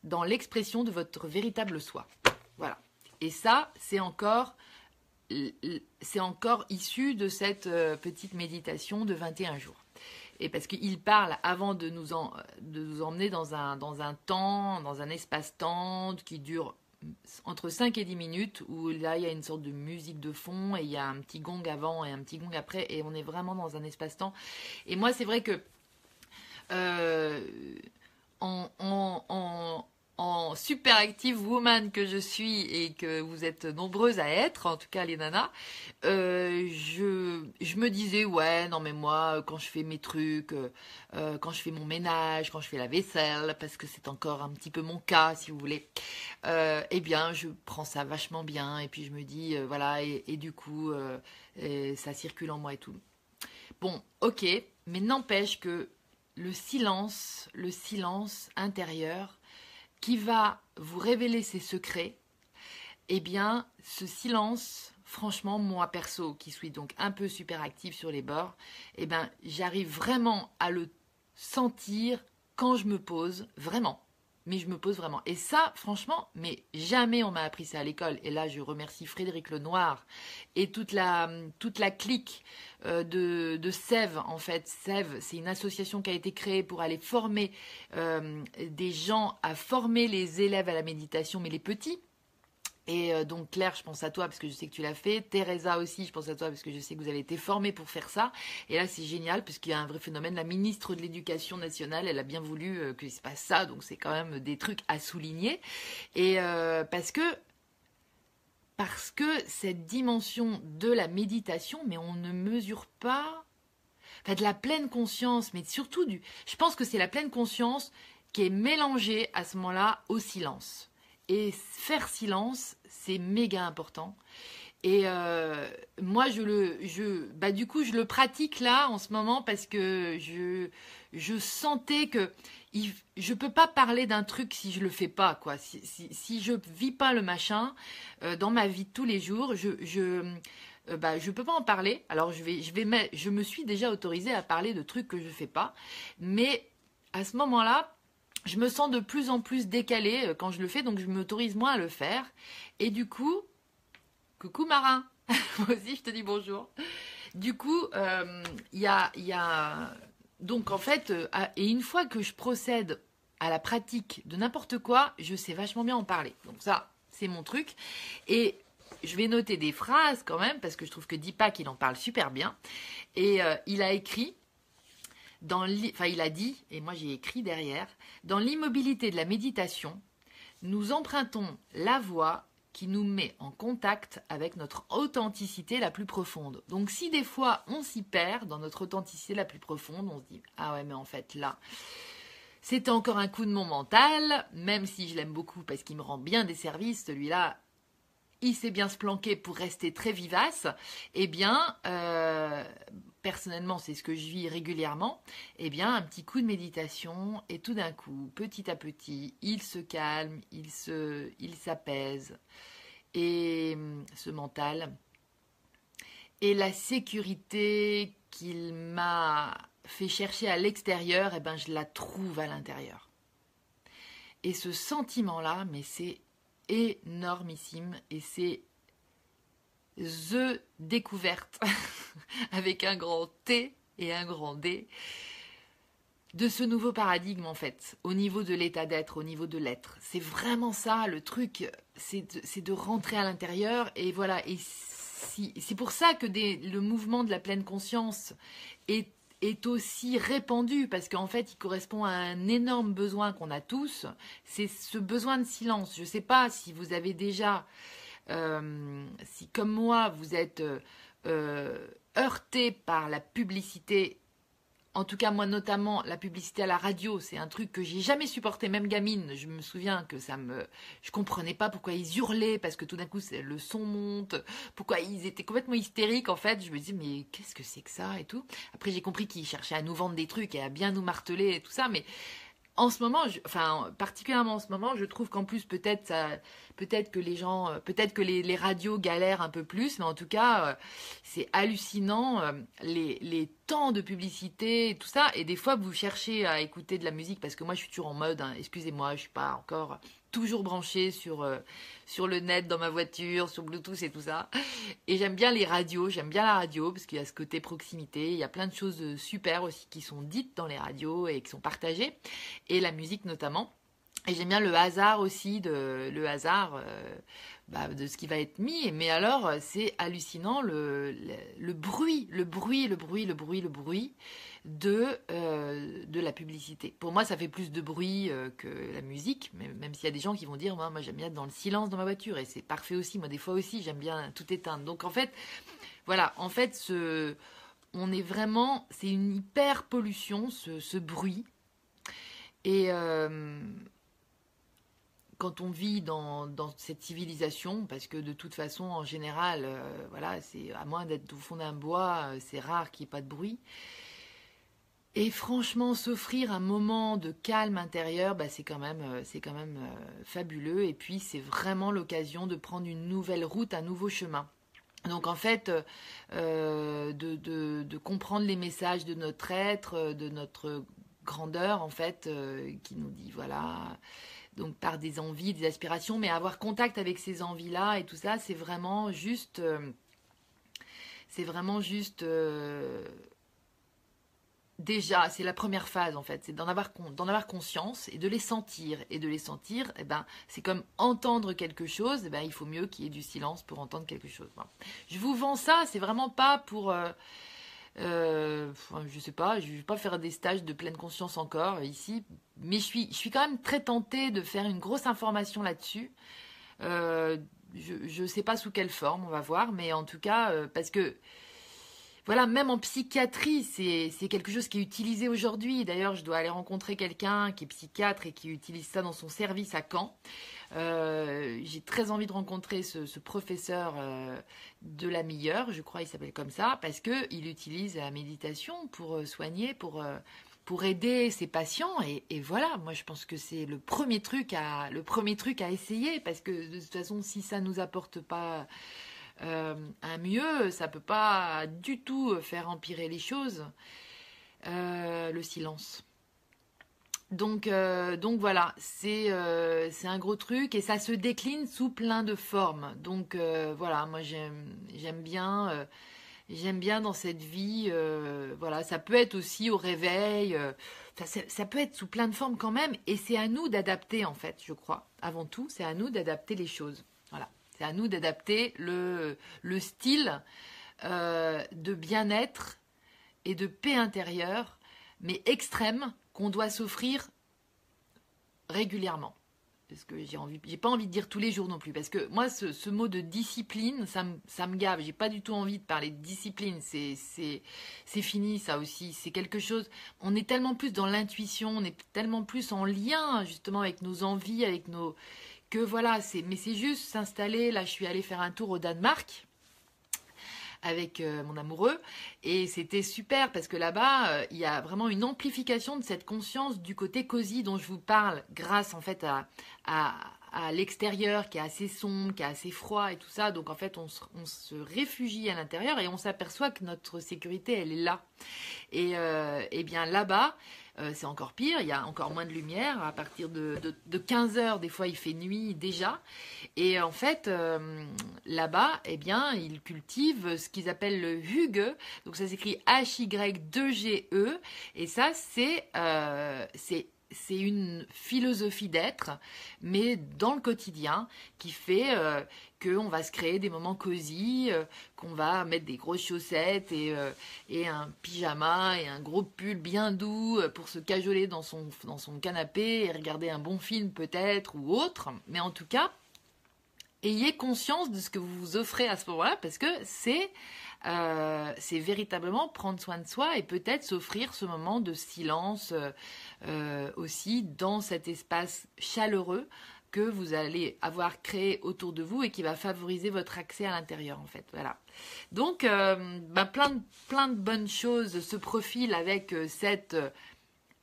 Speaker 1: dans l'expression de votre véritable soi. Voilà. Et ça, c'est encore c'est encore issu de cette euh, petite méditation de 21 jours et parce qu'il parle avant de nous, emmener dans un, dans un temps, dans un espace-temps qui dure entre 5 et 10 minutes, où là il y a une sorte de musique de fond et il y a un petit gong avant et un petit gong après, et on est vraiment dans un espace-temps. Et moi, c'est vrai que euh, en super active woman que je suis et que vous êtes nombreuses à être, en tout cas les nanas, euh, je, me disais ouais non mais moi quand je fais mes trucs, euh, euh, quand je fais mon ménage, quand je fais la vaisselle, parce que c'est encore un petit peu mon cas si vous voulez, eh bien je prends ça vachement bien et puis je me dis voilà et, du coup ça circule en moi et tout. Bon ok, mais n'empêche que le silence, le silence intérieur qui va vous révéler ses secrets, eh bien, ce silence, franchement, moi perso, qui suis donc un peu super active sur les bords, eh bien, j'arrive vraiment à le sentir quand je me pose, vraiment mais je me pose vraiment. Et ça, franchement, mais jamais on m'a appris ça à l'école. Et là, je remercie Frédéric Lenoir et toute la, toute la clique euh, de, de Sève, en fait. Sève, c'est une association qui a été créée pour aller former euh, des gens à former les élèves à la méditation, mais les petits. Et euh, donc Claire, je pense à toi parce que je sais que tu l'as fait. Teresa aussi, je pense à toi parce que je sais que vous avez été formés pour faire ça. Et là, c'est génial parce qu'il y a un vrai phénomène. La ministre de l'Éducation nationale, elle a bien voulu euh, qu'il se passe ça. Donc c'est quand même des trucs à souligner. Et euh, parce que parce que cette dimension de la méditation, mais on ne mesure pas, enfin de la pleine conscience, mais surtout du, je pense que c'est la pleine conscience qui est mélangée à ce moment-là au silence. Et faire silence, c'est méga important. Et euh, moi, je le, je, bah du coup, je le pratique là en ce moment parce que je, je sentais que il, je peux pas parler d'un truc si je le fais pas, quoi. Si, si, si je vis pas le machin euh, dans ma vie de tous les jours, je, je, euh, bah, peux pas en parler. Alors je vais, je vais, je me suis déjà autorisée à parler de trucs que je fais pas, mais à ce moment-là, je me sens de plus en plus décalée euh, quand je le fais, donc je m'autorise moins à le faire. Et du coup, coucou Marin, moi aussi je te dis bonjour. Du coup, euh, il y, a, donc en fait, euh, et une fois que je procède à la pratique de n'importe quoi, je sais vachement bien en parler. Donc ça, c'est mon truc. Et je vais noter des phrases quand même parce que je trouve que Deepak il en parle super bien. Et il a écrit enfin il a dit, et moi j'ai écrit derrière, dans l'immobilité de la méditation, nous empruntons la voie qui nous met en contact avec notre authenticité la plus profonde. Donc si des fois on s'y perd dans notre authenticité la plus profonde, on se dit ah ouais mais en fait là c'était encore un coup de mon mental, même si je l'aime beaucoup parce qu'il me rend bien des services, celui-là il sait bien se planquer pour rester très vivace, eh bien, euh, personnellement, c'est ce que je vis régulièrement, eh bien, un petit coup de méditation et tout d'un coup, petit à petit, il se calme, il se, il s'apaise et hum, ce mental et la sécurité qu'il m'a fait chercher à l'extérieur, eh ben, je la trouve à l'intérieur. Et ce sentiment-là, mais c'est énormissime et c'est The Découverte, avec un grand T et un grand D, de ce nouveau paradigme en fait, au niveau de l'état d'être, au niveau de l'être. C'est vraiment ça le truc, c'est de, rentrer à l'intérieur et voilà. Et c'est pour ça que le mouvement de la pleine conscience est est aussi répandu parce qu'en fait il correspond à un énorme besoin qu'on a tous, c'est ce besoin de silence. Je ne sais pas si vous avez déjà, euh, si comme moi vous êtes euh, heurté par la publicité en tout cas, moi notamment, la publicité à la radio, c'est un truc que j'ai jamais supporté, même gamine. Je me souviens que ça me, je comprenais pas pourquoi ils hurlaient parce que tout d'un coup le son monte, pourquoi ils étaient complètement hystériques en fait. Je me dis mais qu'est-ce que c'est que ça et tout. Après j'ai compris qu'ils cherchaient à nous vendre des trucs et à bien nous marteler et tout ça, mais en ce moment, enfin particulièrement en ce moment, je trouve qu'en plus peut-être peut-être que les gens, euh, peut-être que les, radios galèrent un peu plus, mais en tout cas, euh, c'est hallucinant euh, les, temps de publicité et tout ça. Et des fois, vous cherchez à écouter de la musique parce que moi, je suis toujours en mode, hein, excusez-moi, je suis pas encore toujours branchée sur sur le net dans ma voiture, sur Bluetooth et tout ça. Et j'aime bien les radios, j'aime bien la radio parce qu'il y a ce côté proximité. Il y a plein de choses super aussi qui sont dites dans les radios et qui sont partagées et la musique notamment. Et j'aime bien le hasard aussi, de, le hasard euh, bah, de ce qui va être mis. Mais alors, c'est hallucinant le, le, bruit, le bruit, le bruit, le bruit, le bruit de, euh, de la publicité. Pour moi, ça fait plus de bruit euh, que la musique, même s'il y a des gens qui vont dire, moi, j'aime bien être dans le silence dans ma voiture. Et c'est parfait aussi. Moi, des fois aussi, j'aime bien tout éteindre. Donc, en fait, voilà, en fait, ce, on est vraiment, c'est une hyper pollution, ce, ce bruit. Et quand on vit dans, cette civilisation, parce que de toute façon, en général, euh, voilà, c'est à moins d'être au fond d'un bois, euh, c'est rare qu'il n'y ait pas de bruit. Et franchement, s'offrir un moment de calme intérieur, bah, c'est quand même, euh, c'est quand même fabuleux. Et puis, c'est vraiment l'occasion de prendre une nouvelle route, un nouveau chemin. Donc en fait, de, de, comprendre les messages de notre être, de notre grandeur, en fait, qui nous dit voilà donc par des envies, des aspirations, mais avoir contact avec ces envies-là et tout ça, c'est vraiment juste, euh, c'est vraiment juste, euh, déjà, c'est la première phase en fait, c'est d'en avoir, avoir conscience et de les sentir. Et de les sentir, eh ben, c'est comme entendre quelque chose, eh ben, il faut mieux qu'il y ait du silence pour entendre quelque chose. Je vous vends ça, c'est vraiment pas pour... Euh, euh, je sais pas, je vais pas faire des stages de pleine conscience encore ici, mais je suis, je suis quand même très tentée de faire une grosse information là-dessus. Euh, je ne sais pas sous quelle forme, on va voir, mais en tout cas, euh, parce que voilà, même en psychiatrie, c'est quelque chose qui est utilisé aujourd'hui. D'ailleurs, je dois aller rencontrer quelqu'un qui est psychiatre et qui utilise ça dans son service à Caen. Euh, j'ai très envie de rencontrer ce, professeur euh, de la meilleure, je crois il s'appelle comme ça, parce qu'il utilise la méditation pour euh, soigner, pour, pour aider ses patients. Et, et, voilà, moi je pense que c'est le premier truc à le premier truc à essayer, parce que de toute façon, si ça nous apporte pas un mieux, ça peut pas du tout faire empirer les choses. le silence. Donc, euh, donc voilà, euh, c'est un gros truc et ça se décline sous plein de formes. Donc euh, voilà, moi j'aime bien, j'aime bien dans cette vie. voilà, ça peut être aussi au réveil. Ça, ça, peut être sous plein de formes quand même. Et c'est à nous d'adapter en fait, je crois. Avant tout, c'est à nous d'adapter les choses. C'est à nous d'adapter le, le style de bien-être et de paix intérieure, mais extrême qu'on doit s'offrir régulièrement. Parce que j'ai envie, pas envie de dire tous les jours non plus, parce que moi, ce, mot de discipline, ça me, ça me gave. J'ai pas du tout envie de parler de discipline. C'est fini, ça aussi. C'est quelque chose. On est tellement plus dans l'intuition, on est tellement plus en lien justement avec nos envies, avec nos, que voilà. C'est, mais c'est juste s'installer. Là, je suis allée faire un tour au Danemark avec euh, mon amoureux. Et c'était super parce que là-bas, euh, il y a vraiment une amplification de cette conscience du côté cosy dont je vous parle grâce en fait à, à, l'extérieur qui est assez sombre, qui est assez froid et tout ça. Donc en fait, on se, réfugie à l'intérieur et on s'aperçoit que notre sécurité, elle est là. Et, euh, et bien là-bas, c'est encore pire. Il y a encore moins de lumière. À partir de, de, 15 heures, des fois, il fait nuit déjà. Et en fait, là-bas, eh bien, ils cultivent ce qu'ils appellent le Hugue. Donc ça s'écrit H-Y-2-G-E. Et ça, c'est c'est c'est une philosophie d'être, mais dans le quotidien, qui fait euh, qu'on va se créer des moments cosy, euh, qu'on va mettre des grosses chaussettes et, euh, et, un pyjama et un gros pull bien doux pour se cajoler dans son canapé et regarder un bon film peut-être ou autre. Mais en tout cas, ayez conscience de ce que vous vous offrez à ce moment-là parce que c'est euh, véritablement prendre soin de soi et peut-être s'offrir ce moment de silence euh, euh, aussi dans cet espace chaleureux que vous allez avoir créé autour de vous et qui va favoriser votre accès à l'intérieur en fait. Voilà. Donc ben, plein, de, plein de bonnes choses se profilent avec cette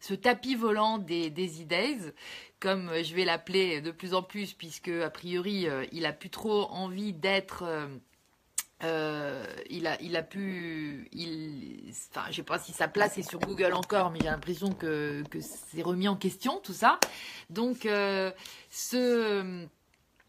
Speaker 1: ce tapis volant des Daisy Days, comme je vais l'appeler de plus en plus, puisque a priori il a plus trop envie d'être euh, il, a, il a pu. Il, enfin, je sais pas si sa place est sur Google encore, mais j'ai l'impression que, que c'est remis en question tout ça. Donc, euh, ce,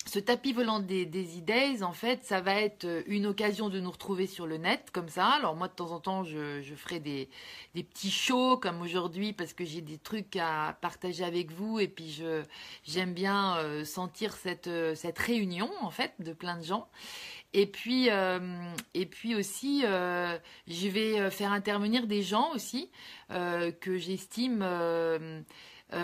Speaker 1: ce tapis volant des, des idées, en fait, ça va être une occasion de nous retrouver sur le net, comme ça. Alors, moi, de temps en temps, je, je ferai des, des petits shows, comme aujourd'hui, parce que j'ai des trucs à partager avec vous, et puis je, j'aime bien euh, sentir cette, cette réunion, en fait, de plein de gens. Et puis, euh, et puis aussi, euh, je vais euh, faire intervenir des gens aussi que j'estime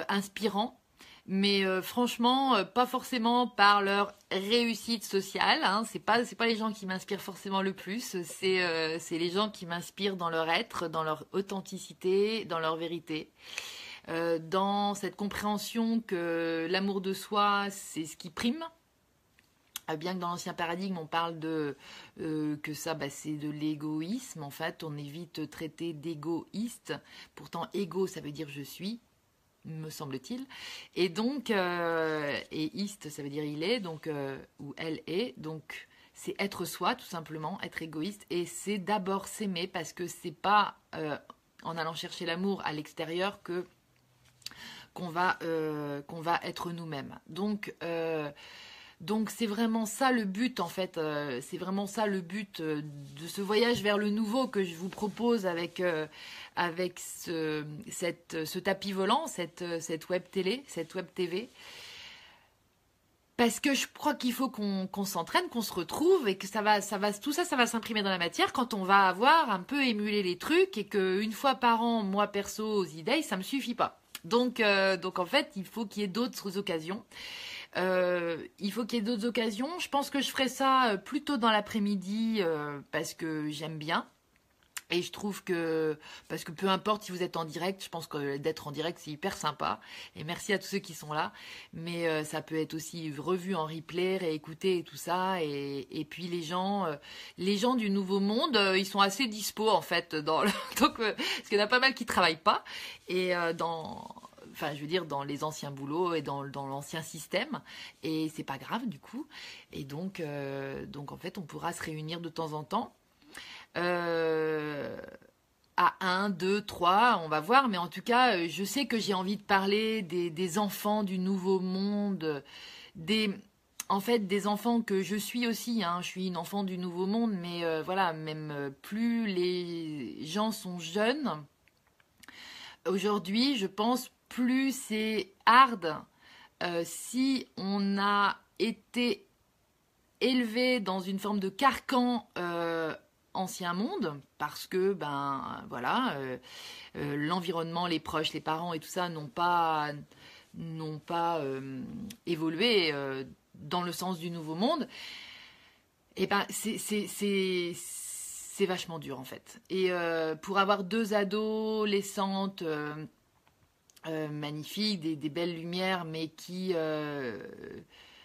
Speaker 1: inspirants. Mais franchement, pas forcément par leur réussite sociale. Hein. C'est pas c'est pas les gens qui m'inspirent forcément le plus. C'est c'est les gens qui m'inspirent dans leur être, dans leur authenticité, dans leur vérité. dans cette compréhension que l'amour de soi, c'est ce qui prime, bien que dans l'ancien paradigme, on parle de euh, que ça, bah, c'est de l'égoïsme. En fait, on évite traiter d'égoïste. Pourtant, égo, ça veut dire je suis, me semble-t-il. Et donc, euh, et ist, ça veut dire il est, donc euh, ou elle est. Donc, c'est être soi, tout simplement, être égoïste. Et c'est d'abord s'aimer parce que c'est pas en allant chercher l'amour à l'extérieur que qu'on va qu'on va être nous-mêmes. Donc donc c'est vraiment ça le but en fait, euh, c'est vraiment ça le but euh, de ce voyage vers le nouveau que je vous propose avec, euh, avec ce, tapis volant, cette, cette web télé, cette web TV. Parce que je crois qu'il faut qu'on s'entraîne, qu'on se retrouve et que ça va, ça va, tout ça, ça va s'imprimer dans la matière quand on va avoir un peu émulé les trucs et qu'une fois par an, moi perso, aux idées, ça me suffit pas. Donc, donc en fait, il faut qu'il y ait d'autres occasions. Euh, il faut qu'il y ait d'autres occasions. Je pense que je ferai ça euh, plutôt dans l'après-midi euh, parce que j'aime bien. Et je trouve que, parce que peu importe si vous êtes en direct, je pense que d'être en direct, c'est hyper sympa. Et merci à tous ceux qui sont là. Mais ça peut être aussi revu en replay, réécouté et tout ça. Et, puis les gens, les gens du Nouveau Monde, ils sont assez dispo en fait. Dans Donc, parce qu'il y en a pas mal qui travaillent pas. Et dans, enfin je veux dire dans les anciens boulots et dans, l'ancien système et c'est pas grave du coup et donc euh, donc en fait on pourra se réunir de temps en temps euh, à 1, 2, 3, on va voir, mais en tout cas, je sais que j'ai envie de parler des, enfants du nouveau monde, des, en fait, des enfants que je suis aussi. Hein. je suis une enfant du nouveau monde, mais euh, voilà, même plus les gens sont jeunes. Aujourd'hui, je pense plus c'est hard euh, si on a été élevé dans une forme de carcan euh, ancien monde, parce que ben voilà, euh, l'environnement, les proches, les parents et tout ça n'ont pas n'ont pas évolué dans le sens du nouveau monde. Et ben c'est c'est vachement dur en fait. Et pour avoir deux adolescentes euh, magnifiques, des, belles lumières, mais qui euh,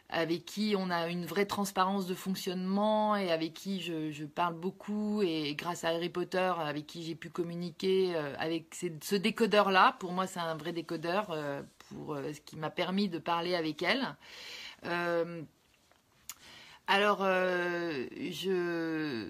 Speaker 1: avec qui on a une vraie transparence de fonctionnement et avec qui je, parle beaucoup. Et grâce à Harry Potter avec qui j'ai pu communiquer euh, avec ce décodeur là pour moi c'est un vrai décodeur pour ce qui m'a permis de parler avec elle. Alors je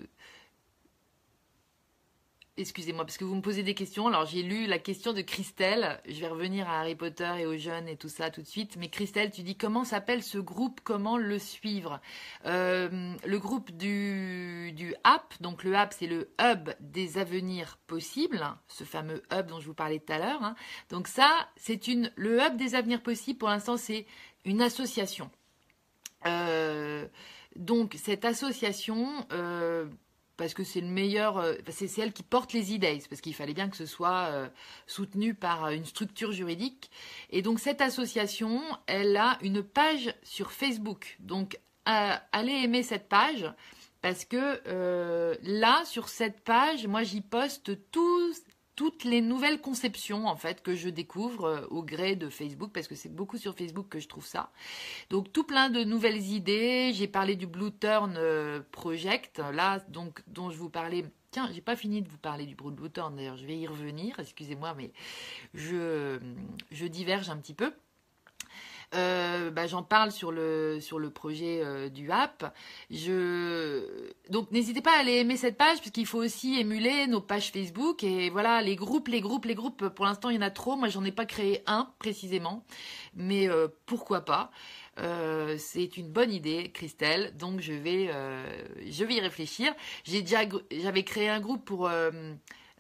Speaker 1: excusez-moi, parce que vous me posez des questions. Alors j'ai lu la question de Christelle. Je vais revenir à Harry Potter et aux jeunes et tout ça tout de suite. Mais Christelle, tu dis comment s'appelle ce groupe? Comment le suivre? Euh, Le groupe du, du app. Donc le app, c'est le hub des avenirs possibles. Ce fameux hub dont je vous parlais tout à l'heure. Hein. Donc ça, c'est une le hub des avenirs possibles. Pour l'instant, c'est une association. Euh, donc cette association, euh, parce que c'est le meilleur, euh, c'est elle qui porte les idées, parce qu'il fallait bien que ce soit euh, soutenu par une structure juridique. Et donc cette association, elle a une page sur Facebook. Donc allez aimer cette page parce que là sur cette page, moi j'y poste tous toutes les nouvelles conceptions en fait que je découvre euh, au gré de Facebook parce que c'est beaucoup sur Facebook que je trouve ça. Donc tout plein de nouvelles idées. J'ai parlé du Blue Turn euh, Project là donc dont je vous parlais. Tiens, j'ai pas fini de vous parler du Blue Turn d'ailleurs, je vais y revenir. Excusez-moi mais je je diverge un petit peu. Euh, bah, j'en parle sur le, sur le projet euh, du app. Donc n'hésitez pas à aller aimer cette page puisqu'il faut aussi émuler nos pages Facebook. Et voilà, les groupes, les groupes, les groupes, pour l'instant il y en a trop. Moi j'en ai pas créé un précisément. Mais euh, pourquoi pas? C'est une bonne idée, Christelle. Donc je vais, je vais y réfléchir. J'ai déjà, j'avais créé un groupe pour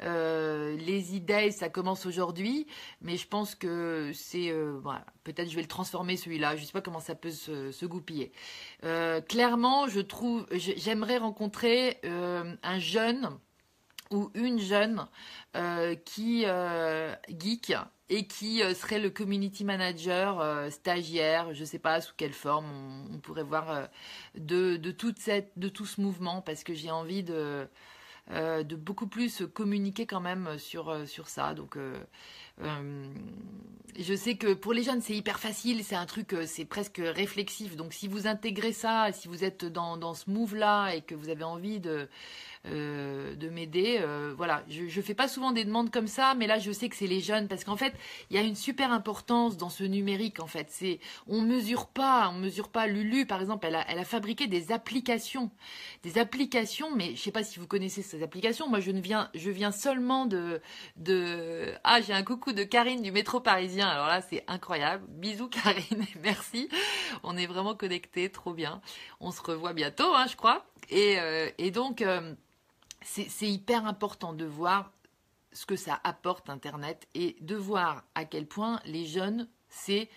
Speaker 1: les idées, ça commence aujourd'hui, mais je pense que c'est euh, peut-être je vais le transformer celui-là. Je ne sais pas comment ça peut se, goupiller. Euh, clairement, je trouve, j'aimerais rencontrer un jeune ou une jeune qui geek et qui serait le community manager, stagiaire, je ne sais pas sous quelle forme, on, pourrait voir de, de, toute cette, de tout ce mouvement, parce que j'ai envie de, euh, de beaucoup plus communiquer quand même sur, euh, ça. Donc, euh, je sais que pour les jeunes, c'est hyper facile, c'est un truc, c'est presque réflexif. Donc, si vous intégrez ça, si vous êtes dans, dans ce move-là et que vous avez envie de, euh, de m'aider. Euh, voilà, je ne fais pas souvent des demandes comme ça, mais là je sais que c'est les jeunes parce qu'en fait il y a une super importance dans ce numérique en fait. C'est on mesure pas, on mesure pas. Lulu par exemple, elle a, elle a fabriqué des applications, des applications, mais je sais pas si vous connaissez ces applications. Moi je ne viens, je viens seulement de de ah j'ai un coucou de Karine du métro parisien. Alors là c'est incroyable. Bisous Karine, merci. On est vraiment connectés, trop bien. On se revoit bientôt, hein, je crois. Et, euh, et donc c'est hyper important de voir ce que ça apporte Internet et de voir à quel point les jeunes, c'est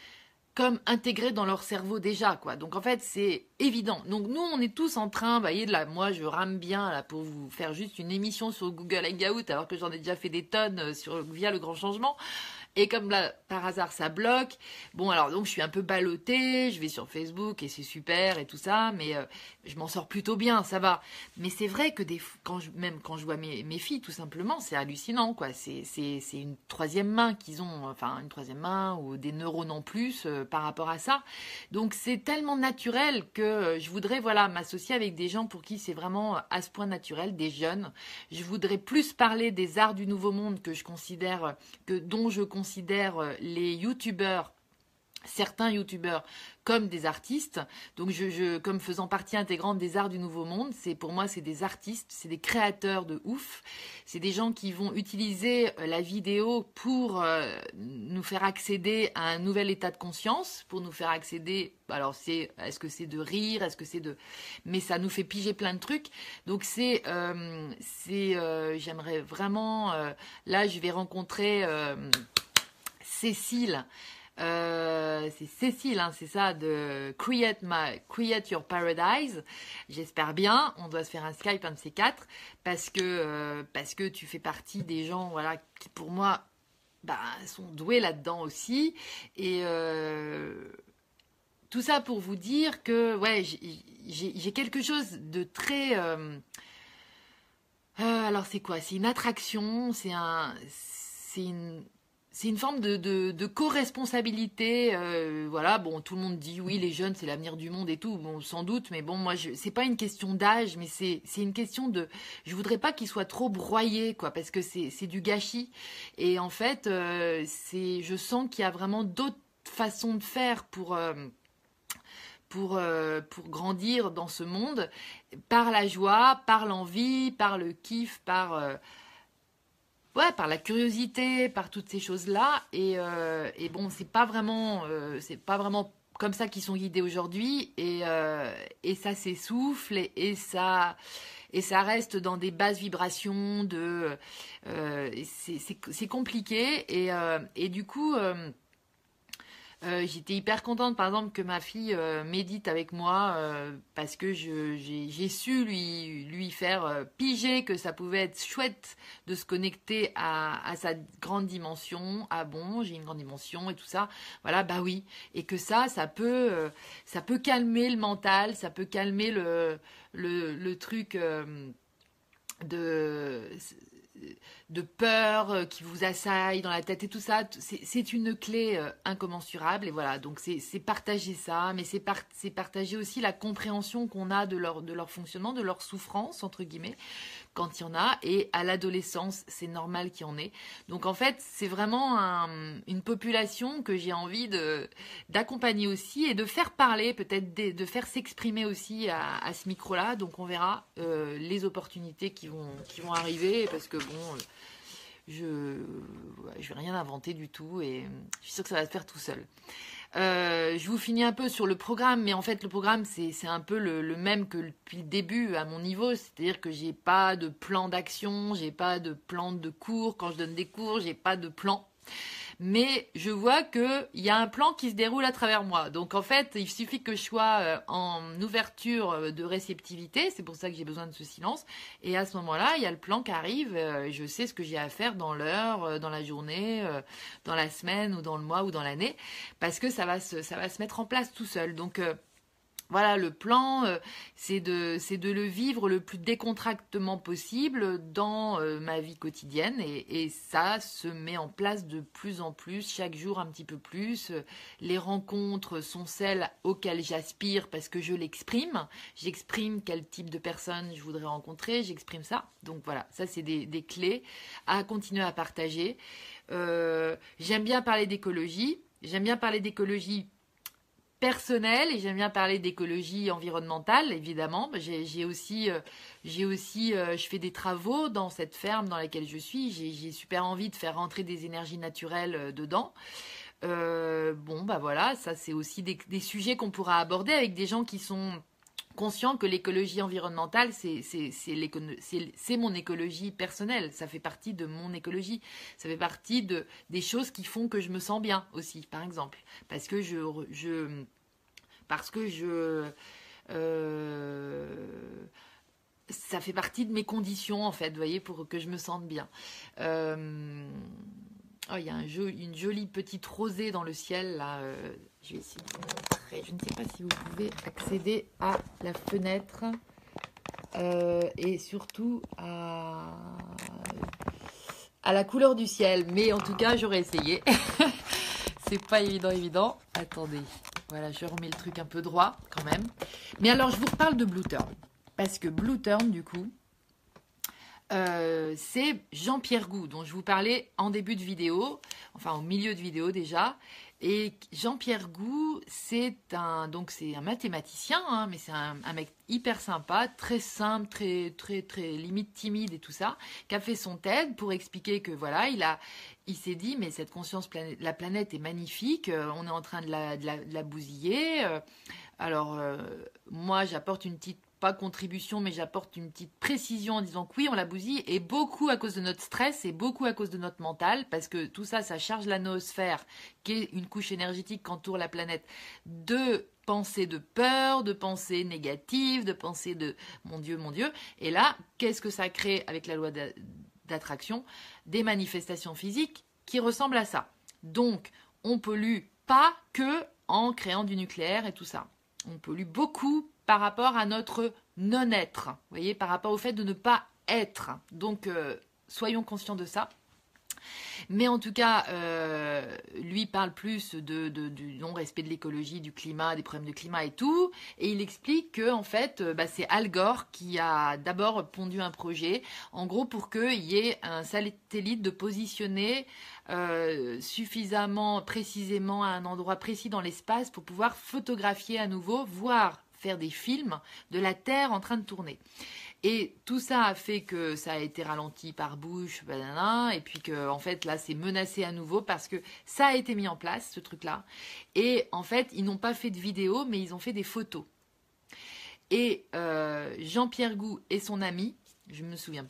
Speaker 1: comme intégré dans leur cerveau déjà, quoi. Donc en fait, c'est évident. Donc nous, on est tous en train, vous voyez, de là, moi, je rame bien là pour vous faire juste une émission sur Google Hangout, alors que j'en ai déjà fait des tonnes euh, via le Grand Changement. Et comme là, par hasard, ça bloque. Bon, alors donc je suis un peu ballottée, je vais sur Facebook et c'est super et tout ça, mais euh, je m'en sors plutôt bien, ça va. Mais c'est vrai que des, quand je, même quand je vois mes, filles, tout simplement, c'est hallucinant, quoi. C'est, une troisième main qu'ils ont, enfin une troisième main ou des neurones en plus euh, par rapport à ça. Donc c'est tellement naturel que euh, je voudrais, voilà, m'associer avec des gens pour qui c'est vraiment à ce point naturel, des jeunes. Je voudrais plus parler des arts du nouveau monde que je considère, que dont je considère euh, les youtubeurs certains youtubeurs comme des artistes. Donc, je, comme faisant partie intégrante des arts du nouveau monde, c'est pour moi c'est des artistes, c'est des créateurs de ouf. C'est des gens qui vont utiliser euh, la vidéo pour euh, nous faire accéder à un nouvel état de conscience, pour nous faire accéder. Alors, c'est est-ce que c'est de rire, est-ce que c'est de, mais ça nous fait piger plein de trucs. Donc, c'est, c'est, j'aimerais vraiment. là, je vais rencontrer. Cécile. Euh, c'est Cécile, hein, c'est ça, de Create, My, Create Your Paradise. J'espère bien. On doit se faire un Skype, un de ces quatre, parce que, euh, parce que tu fais partie des gens, voilà, qui pour moi, bah, sont doués là-dedans aussi. Et euh, tout ça pour vous dire que, ouais, j'ai quelque chose de très. alors c'est quoi? C'est une attraction, c'est un, c'est une c'est une forme de, de, co-responsabilité. Euh, voilà, bon, tout le monde dit oui, les jeunes, c'est l'avenir du monde et tout. Bon, sans doute, mais bon, moi, c'est pas une question d'âge, mais c'est, une question de. Je voudrais pas qu'ils soient trop broyés, quoi, parce que c'est, c'est du gâchis. Et en fait, euh, c'est, je sens qu'il y a vraiment d'autres façons de faire pour. Euh, pour, pour grandir dans ce monde, par la joie, par l'envie, par le kiff, par ouais, par la curiosité, par toutes ces choses-là. Et, et bon, c'est pas vraiment, c'est pas vraiment comme ça qu'ils sont guidés aujourd'hui. Et, et ça s'essouffle et, ça et ça reste dans des basses vibrations de euh, c'est compliqué euh, et du coup euh, j'étais hyper contente, par exemple, que ma fille euh, médite avec moi euh, parce que j'ai su lui, lui faire piger que ça pouvait être chouette de se connecter à, à sa grande dimension. Ah bon, j'ai une grande dimension et tout ça. Voilà, bah oui. Et que ça, ça peut, ça peut calmer le mental, ça peut calmer le, le, le truc de de peur euh, qui vous assaille dans la tête et tout ça, c'est une clé euh, incommensurable. Et voilà, donc c'est partager ça, mais c'est partager aussi la compréhension qu'on a de leur, de leur fonctionnement, de leur souffrance, entre guillemets, quand il y en a. Et à l'adolescence, c'est normal qu'il y en ait. Donc en fait, c'est vraiment une population que j'ai envie d'accompagner aussi et de faire parler, peut-être de, faire s'exprimer aussi à, ce micro-là. Donc on verra euh, les opportunités qui vont, qui vont arriver parce que bon je ne vais rien inventer du tout et je suis sûre que ça va se faire tout seul. Euh, je vous finis un peu sur le programme, mais en fait le programme c'est un peu le, le, même que depuis le début à mon niveau, c'est-à-dire que j'ai pas de plan d'action, j'ai pas de plan de cours. Quand je donne des cours, j'ai pas de plan mais je vois qu'il y a un plan qui se déroule à travers moi. Donc en fait, il suffit que je sois euh, en ouverture euh, de réceptivité, c'est pour ça que j'ai besoin de ce silence, et à ce moment-là, il y a le plan qui arrive, euh, je sais ce que j'ai à faire dans l'heure, dans la journée, dans la semaine ou dans le mois ou dans l'année, parce que ça va se, ça va se mettre en place tout seul. Donc voilà, le plan, euh, c'est de, de le vivre le plus décontractement possible dans euh, ma vie quotidienne et, ça se met en place de plus en plus, chaque jour un petit peu plus. Les rencontres sont celles auxquelles j'aspire parce que je l'exprime. J'exprime quel type de personne je voudrais rencontrer, j'exprime ça. Donc voilà, ça c'est des, des, clés à continuer à partager. Euh, j'aime bien parler d'écologie. J'aime bien parler d'écologie personnel et j'aime bien parler d'écologie environnementale évidemment. J'ai aussi euh, j'ai aussi euh, je fais des travaux dans cette ferme dans laquelle je suis. J'ai super envie de faire rentrer des énergies naturelles euh, dedans. Bon bah voilà ça c'est aussi des, des sujets qu'on pourra aborder avec des gens qui sont conscient que l'écologie environnementale, c'est mon écologie personnelle. Ça fait partie de mon écologie. Ça fait partie de, des choses qui font que je me sens bien aussi, par exemple. Parce que je. je parce que je. Euh, ça fait partie de mes conditions, en fait, vous voyez, pour que je me sente bien. Euh, oh, il y a un une jolie petite rosée dans le ciel, là. Euh, je vais essayer Je ne sais pas si vous pouvez accéder à la fenêtre euh, et surtout à, à la couleur du ciel. Mais en tout cas, j'aurais essayé. C'est pas évident, évident. Attendez. Voilà, je remets le truc un peu droit quand même. Mais alors, je vous reparle de Blue Turn. Parce que Blue Turn, du coup, euh, c'est Jean-Pierre Gou, dont je vous parlais en début de vidéo, enfin au milieu de vidéo déjà. Et Jean-Pierre Gou, c'est un donc c'est un mathématicien, hein, mais c'est un, mec hyper sympa, très simple, très très très limite timide et tout ça, qui a fait son TED pour expliquer que voilà, il a il s'est dit mais cette conscience planète, la planète est magnifique, euh, on est en train de la, de la, bousiller. Euh, alors moi j'apporte une petite pas contribution, mais j'apporte une petite précision en disant que oui, on la bousille, et beaucoup à cause de notre stress et beaucoup à cause de notre mental, parce que tout ça, ça charge la noosphère, qui est une couche énergétique qu'entoure la planète, de pensées de peur, de pensées négatives, de pensées de mon Dieu, mon Dieu. Et là, qu'est-ce que ça crée avec la loi d'attraction? Des manifestations physiques qui ressemblent à ça. Donc, on pollue pas que en créant du nucléaire et tout ça. On pollue beaucoup par rapport à notre non-être, vous voyez, par rapport au fait de ne pas être. Donc, euh, soyons conscients de ça. Mais en tout cas, euh, lui parle plus de, du non-respect de l'écologie, du climat, des problèmes de climat et tout. Et il explique que en fait, euh, bah, c'est Al Gore qui a d'abord pondu un projet, en gros pour qu'il y ait un satellite de positionner suffisamment précisément à un endroit précis dans l'espace pour pouvoir photographier à nouveau, voir faire des films de la Terre en train de tourner. Et tout ça a fait que ça a été ralenti par Bush, et puis que en fait là c'est menacé à nouveau parce que ça a été mis en place ce truc-là. Et en fait ils n'ont pas fait de vidéo, mais ils ont fait des photos. Et euh, Jean-Pierre Gou et son ami, je me souviens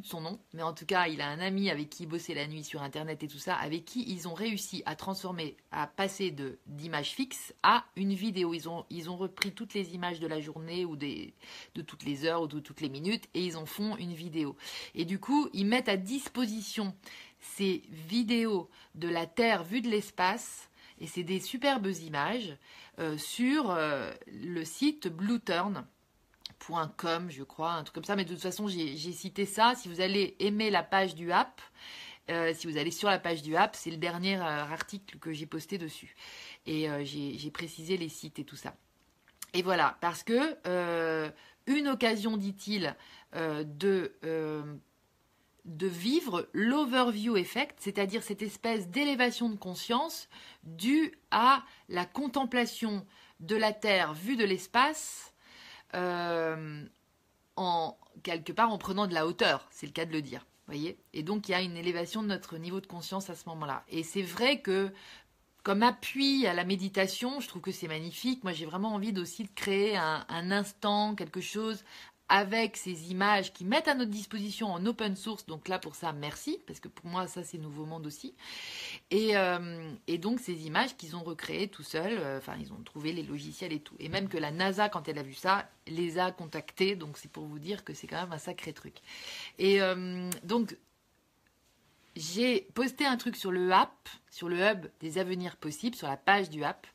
Speaker 1: de son nom, mais en tout cas, il a un ami avec qui il bossait la nuit sur Internet et tout ça, avec qui ils ont réussi à transformer, à passer de d'images fixes à une vidéo. Ils ont, ils ont repris toutes les images de la journée ou des, de toutes les heures ou de toutes les minutes et ils en font une vidéo. Et du coup, ils mettent à disposition ces vidéos de la Terre vue de l'espace et c'est des superbes images euh, sur euh, le site Blueturn .com, je crois, un truc comme ça. Mais de toute façon, j'ai cité ça. Si vous allez aimer la page du app, euh, si vous allez sur la page du app, c'est le dernier euh, article que j'ai posté dessus. Et euh, j'ai précisé les sites et tout ça. Et voilà, parce que une occasion, dit-il, de de vivre l'overview effect, c'est-à-dire cette espèce d'élévation de conscience due à la contemplation de la Terre vue de l'espace euh, en quelque part en prenant de la hauteur, c'est le cas de le dire. Voyez Et donc il y a une élévation de notre niveau de conscience à ce moment-là. Et c'est vrai que comme appui à la méditation, je trouve que c'est magnifique. Moi, j'ai vraiment envie aussi de créer un, un, instant, quelque chose avec ces images qui mettent à notre disposition en open source. Donc là, pour ça, merci, parce que pour moi, ça, c'est Nouveau Monde aussi. Et, euh, donc, ces images qu'ils ont recréées tout seuls, euh, enfin, ils ont trouvé les logiciels et tout. Et même que la NASA, quand elle a vu ça, les a contactés. Donc, c'est pour vous dire que c'est quand même un sacré truc. Et euh, donc, j'ai posté un truc sur le app, sur le hub des avenirs possibles, sur la page du app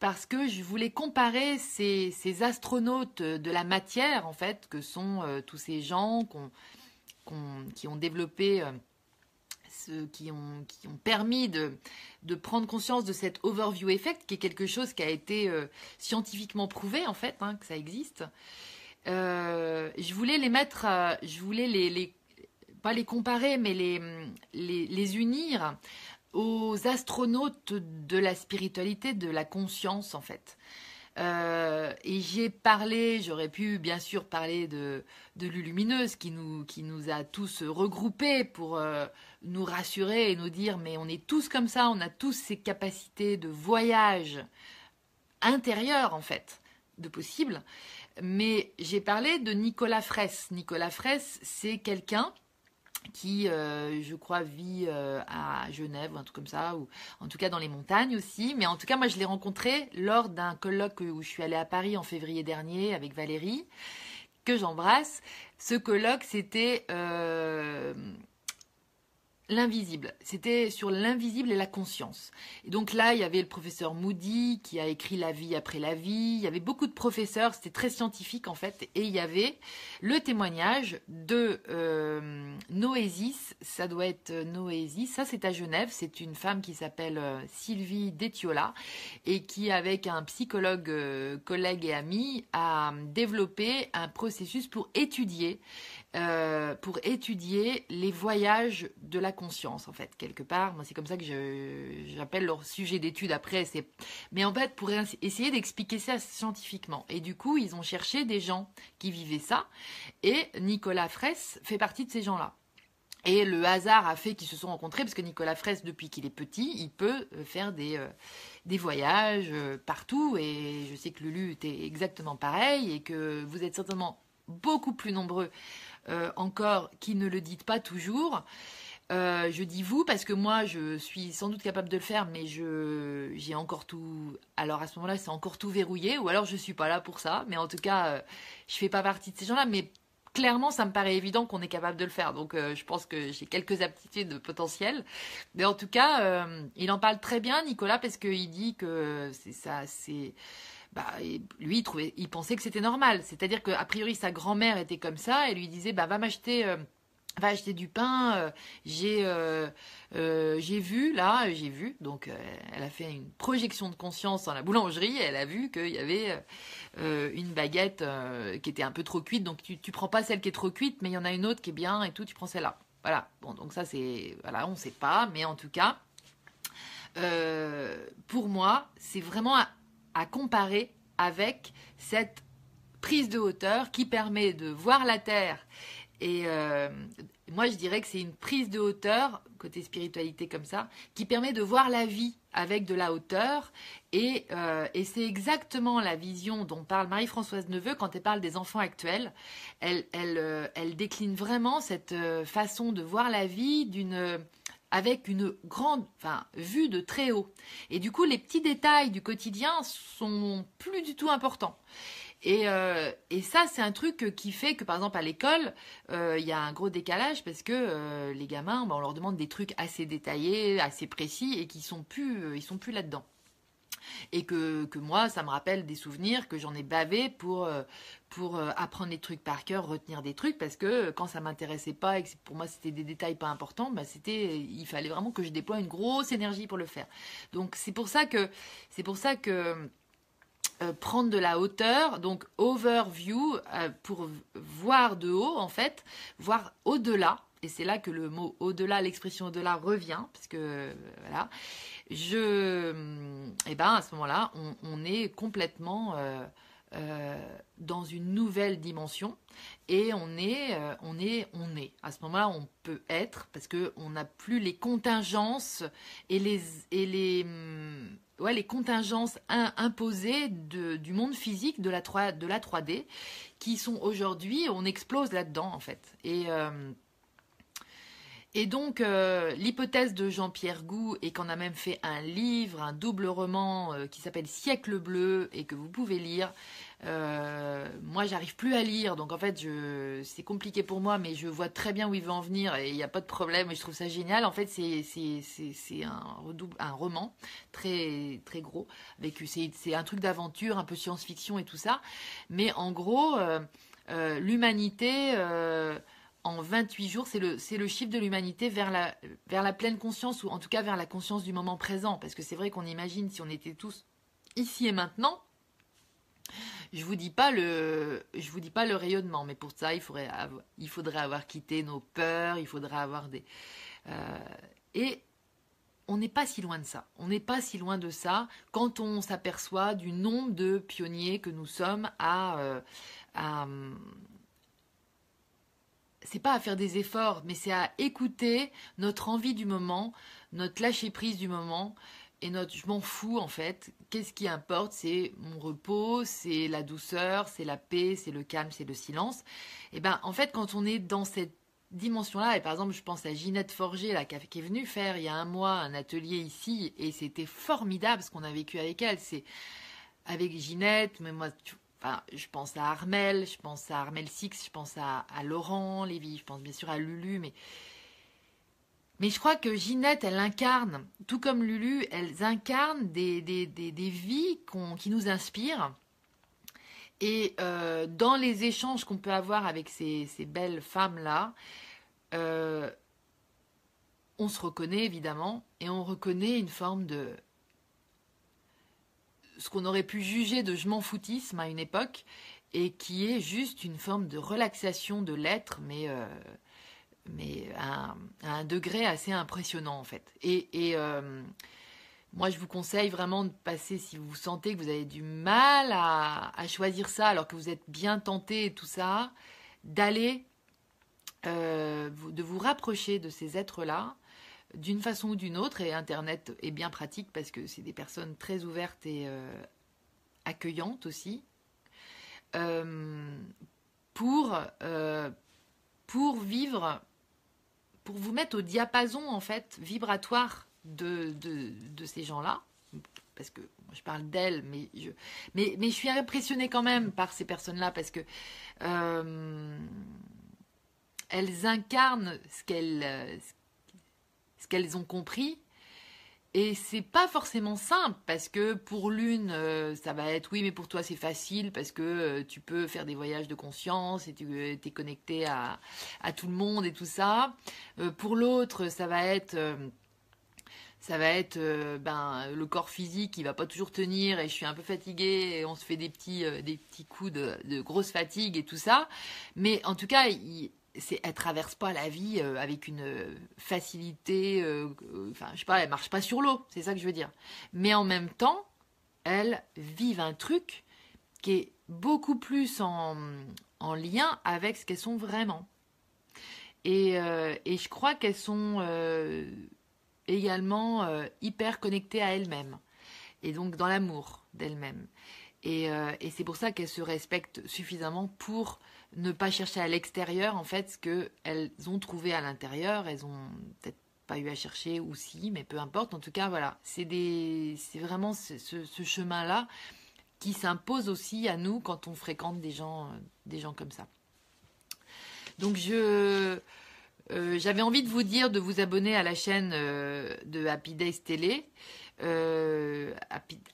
Speaker 1: parce que je voulais comparer ces, astronautes de la matière, en fait, que sont euh, tous ces gens qui ont développé, euh, qui, ont, permis de, prendre conscience de cet overview effect, qui est quelque chose qui a été euh, scientifiquement prouvé, en fait, hein, que ça existe. je voulais les mettre, je voulais les, pas les comparer, mais les, les unir aux astronautes de la spiritualité, de la conscience en fait. Euh, et j'ai parlé, j'aurais pu bien sûr parler de, de l'Ulumineuse qui nous, qui nous a tous regroupés pour euh, nous rassurer et nous dire mais on est tous comme ça, on a tous ces capacités de voyage intérieur en fait, de possible. Mais j'ai parlé de Nicolas Fraisse. Nicolas Fraisse, c'est quelqu'un qui, euh, je crois, vit euh, à Genève un truc comme ça, ou en tout cas dans les montagnes aussi. Mais en tout cas, moi, je l'ai rencontré lors d'un colloque où je suis allée à Paris en février dernier avec Valérie, que j'embrasse. Ce colloque, c'était euh, l'invisible. C'était sur l'invisible et la conscience. Et donc là, il y avait le professeur Moody qui a écrit La vie après la vie. Il y avait beaucoup de professeurs. C'était très scientifique en fait. Et il y avait le témoignage de euh, Noésis. Ça doit être Noésis. Ça, c'est à Genève. C'est une femme qui s'appelle euh, Sylvie Detiola et qui, avec un psychologue euh, collègue et ami, a développé un processus pour étudier euh, pour étudier les voyages de la conscience, en fait, quelque part. Moi, c'est comme ça que j'appelle leur sujet d'étude après. Mais en fait, pour essayer d'expliquer ça scientifiquement. Et du coup, ils ont cherché des gens qui vivaient ça. Et Nicolas Fraisse fait partie de ces gens-là. Et le hasard a fait qu'ils se sont rencontrés parce que Nicolas Fraisse, depuis qu'il est petit, il peut euh, faire des, euh, des voyages partout. Et je sais que Lulu était exactement pareil et que vous êtes certainement beaucoup plus nombreux euh, encore qui ne le dites pas toujours. Euh, je dis vous parce que moi je suis sans doute capable de le faire, mais je j'ai encore tout. Alors à ce moment-là, c'est encore tout verrouillé, ou alors je suis pas là pour ça. Mais en tout cas, euh, je fais pas partie de ces gens-là. Mais clairement, ça me paraît évident qu'on est capable de le faire. Donc je pense que j'ai quelques aptitudes potentielles. Mais en tout cas, il en parle très bien, Nicolas, parce qu'il dit que c'est ça, c'est bah, lui, il, trouvait, il pensait que c'était normal. C'est-à-dire qu'a priori, sa grand-mère était comme ça et lui disait bah, va m'acheter. Euh, va acheter du pain, euh, j'ai euh, j'ai vu là, j'ai vu, donc elle a fait une projection de conscience dans la boulangerie, elle a vu qu'il y avait une baguette qui était un peu trop cuite, donc tu, tu prends pas celle qui est trop cuite, mais il y en a une autre qui est bien et tout, tu prends celle-là. Voilà, bon donc ça c'est, voilà, on sait pas, mais en tout cas, pour moi, c'est vraiment à comparer avec cette prise de hauteur qui permet de voir la Terre. Et euh, moi, je dirais que c'est une prise de hauteur, côté spiritualité comme ça, qui permet de voir la vie avec de la hauteur. Et, euh, et c'est exactement la vision dont parle Marie-Françoise Neveu quand elle parle des enfants actuels. Elle, elle, euh, elle décline vraiment cette façon de voir la vie d'une avec une grande enfin, vue de très haut. Et du coup, les petits détails du quotidien sont plus du tout importants. Et, euh, et ça, c'est un truc qui fait que, par exemple, à l'école, euh, il y a un gros décalage parce que euh, les gamins, bah, on leur demande des trucs assez détaillés, assez précis, et qui sont plus, ils sont plus là-dedans. Et que, moi, ça me rappelle des souvenirs que j'en ai bavé pour, pour apprendre des trucs par cœur, retenir des trucs, parce que quand ça m'intéressait pas et que pour moi c'était des détails pas importants, bah c'était, il fallait vraiment que je déploie une grosse énergie pour le faire. Donc c'est pour ça que, euh, prendre de la hauteur, donc overview, euh, pour voir de haut en fait, voir au-delà. Et c'est là que le mot au-delà, l'expression au-delà revient, parce que voilà, je, et eh ben à ce moment-là, on, est complètement euh, dans une nouvelle dimension et on est, on est, on est. À ce moment-là, on peut être parce que on n'a plus les contingences et les et les hum, ouais, les contingences imposées du monde physique, de la, 3, de la 3D, qui sont aujourd'hui, on explose là-dedans en fait. Et, euh, et donc, euh, l'hypothèse de Jean-Pierre Gou, et qu'on a même fait un livre, un double roman euh, qui s'appelle Siècle bleu, et que vous pouvez lire. Euh, moi, j'arrive plus à lire, donc en fait, c'est compliqué pour moi, mais je vois très bien où il veut en venir, et il n'y a pas de problème, et je trouve ça génial. En fait, c'est un, un roman très, très gros, avec c'est un truc d'aventure, un peu science-fiction et tout ça. Mais en gros, l'humanité en 28 jours, c'est le, le chiffre de l'humanité vers la, vers la pleine conscience, ou en tout cas vers la conscience du moment présent. Parce que c'est vrai qu'on imagine si on était tous ici et maintenant, je vous vous dis pas le rayonnement, mais pour ça, il faudrait, avoir, il faudrait avoir quitté nos peurs, il faudrait avoir des... Euh, et on n'est pas si loin de ça. On n'est pas si loin de ça quand on s'aperçoit du nombre de pionniers que nous sommes à, euh, à c'est pas à faire des efforts, mais c'est à écouter notre envie du moment, notre lâcher prise du moment et notre je m'en fous en fait. Qu'est-ce qui importe? C'est mon repos, c'est la douceur, c'est la paix, c'est le calme, c'est le silence. Et ben en fait quand on est dans cette dimension-là, et par exemple je pense à Ginette Forger là, qui est venue faire il y a un mois un atelier ici et c'était formidable ce qu'on a vécu avec elle. C'est avec Ginette, mais moi je pense à Armel, je pense à Armel Six, je pense à, Laurent Lévy, je pense bien sûr à Lulu, mais, je crois que Ginette, elle incarne, tout comme Lulu, elles incarnent des, vies qui nous inspirent. Et euh, dans les échanges qu'on peut avoir avec ces, ces belles femmes-là, euh, on se reconnaît évidemment, et on reconnaît une forme de, ce qu'on aurait pu juger de je m'en foutisme à une époque, et qui est juste une forme de relaxation de l'être, mais, euh, mais à un, degré assez impressionnant en fait. Et, euh, moi, je vous conseille vraiment de passer, si vous sentez que vous avez du mal à, choisir ça, alors que vous êtes bien tenté et tout ça, d'aller, euh, de vous rapprocher de ces êtres-là, d'une façon ou d'une autre, et Internet est bien pratique parce que c'est des personnes très ouvertes et euh, accueillantes aussi, euh, pour, euh, pour vivre, pour vous mettre au diapason en fait vibratoire de, ces gens-là. Parce que je parle d'elles, mais je, suis impressionnée quand même par ces personnes-là parce que elles incarnent ce qu'elles qu'elles ont compris. Et c'est pas forcément simple parce que pour l'une, euh, ça va être oui, mais pour toi c'est facile parce que euh, tu peux faire des voyages de conscience et tu euh, es connecté à, tout le monde et tout ça. pour l'autre, ça va être ça va être ben le corps physique qui va pas toujours tenir et je suis un peu fatiguée et on se fait des petits des petits coups de, grosse fatigue et tout ça mais en tout cas c'est elle traverse pas la vie euh, avec une euh, facilité euh, enfin je sais pas elle marche pas sur l'eau c'est ça que je veux dire mais en même temps elles vivent un truc qui est beaucoup plus en, en lien avec ce qu'elles sont vraiment. Et, euh, et je crois qu'elles sont euh, également euh, hyper connectées à elles-mêmes. Et donc dans l'amour d'elles-mêmes. Et, et c'est pour ça qu'elles se respectent suffisamment pour ne pas chercher à l'extérieur, en fait, ce qu'elles ont trouvé à l'intérieur. Elles ont peut-être pas eu à chercher ou si, mais peu importe. En tout cas, voilà, c'est vraiment ce, chemin-là qui s'impose aussi à nous quand on fréquente des gens, des gens comme ça. Donc je euh, j'avais envie de vous dire de vous abonner à la chaîne euh, de Happy Days Télé, euh,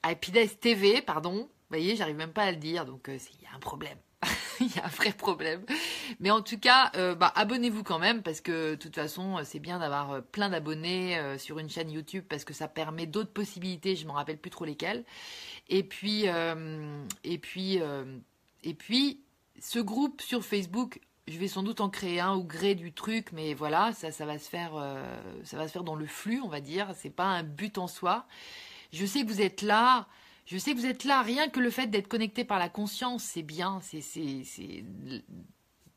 Speaker 1: Happy, Days TV, pardon. Vous voyez, j'arrive même pas à le dire, donc il y a un problème. Il y a un vrai problème. Mais en tout cas, bah, abonnez-vous quand même parce que de toute façon, c'est bien d'avoir plein d'abonnés sur une chaîne YouTube parce que ça permet d'autres possibilités. Je m'en rappelle plus trop lesquelles. Et puis, et puis, et puis, ce groupe sur Facebook je vais sans doute en créer un au gré du truc, mais voilà, ça, ça va se faire, euh, ça va se faire dans le flux, on va dire. C'est pas un but en soi. Je sais que vous êtes là. Je sais que vous êtes là. Rien que le fait d'être connecté par la conscience, c'est bien. C'est,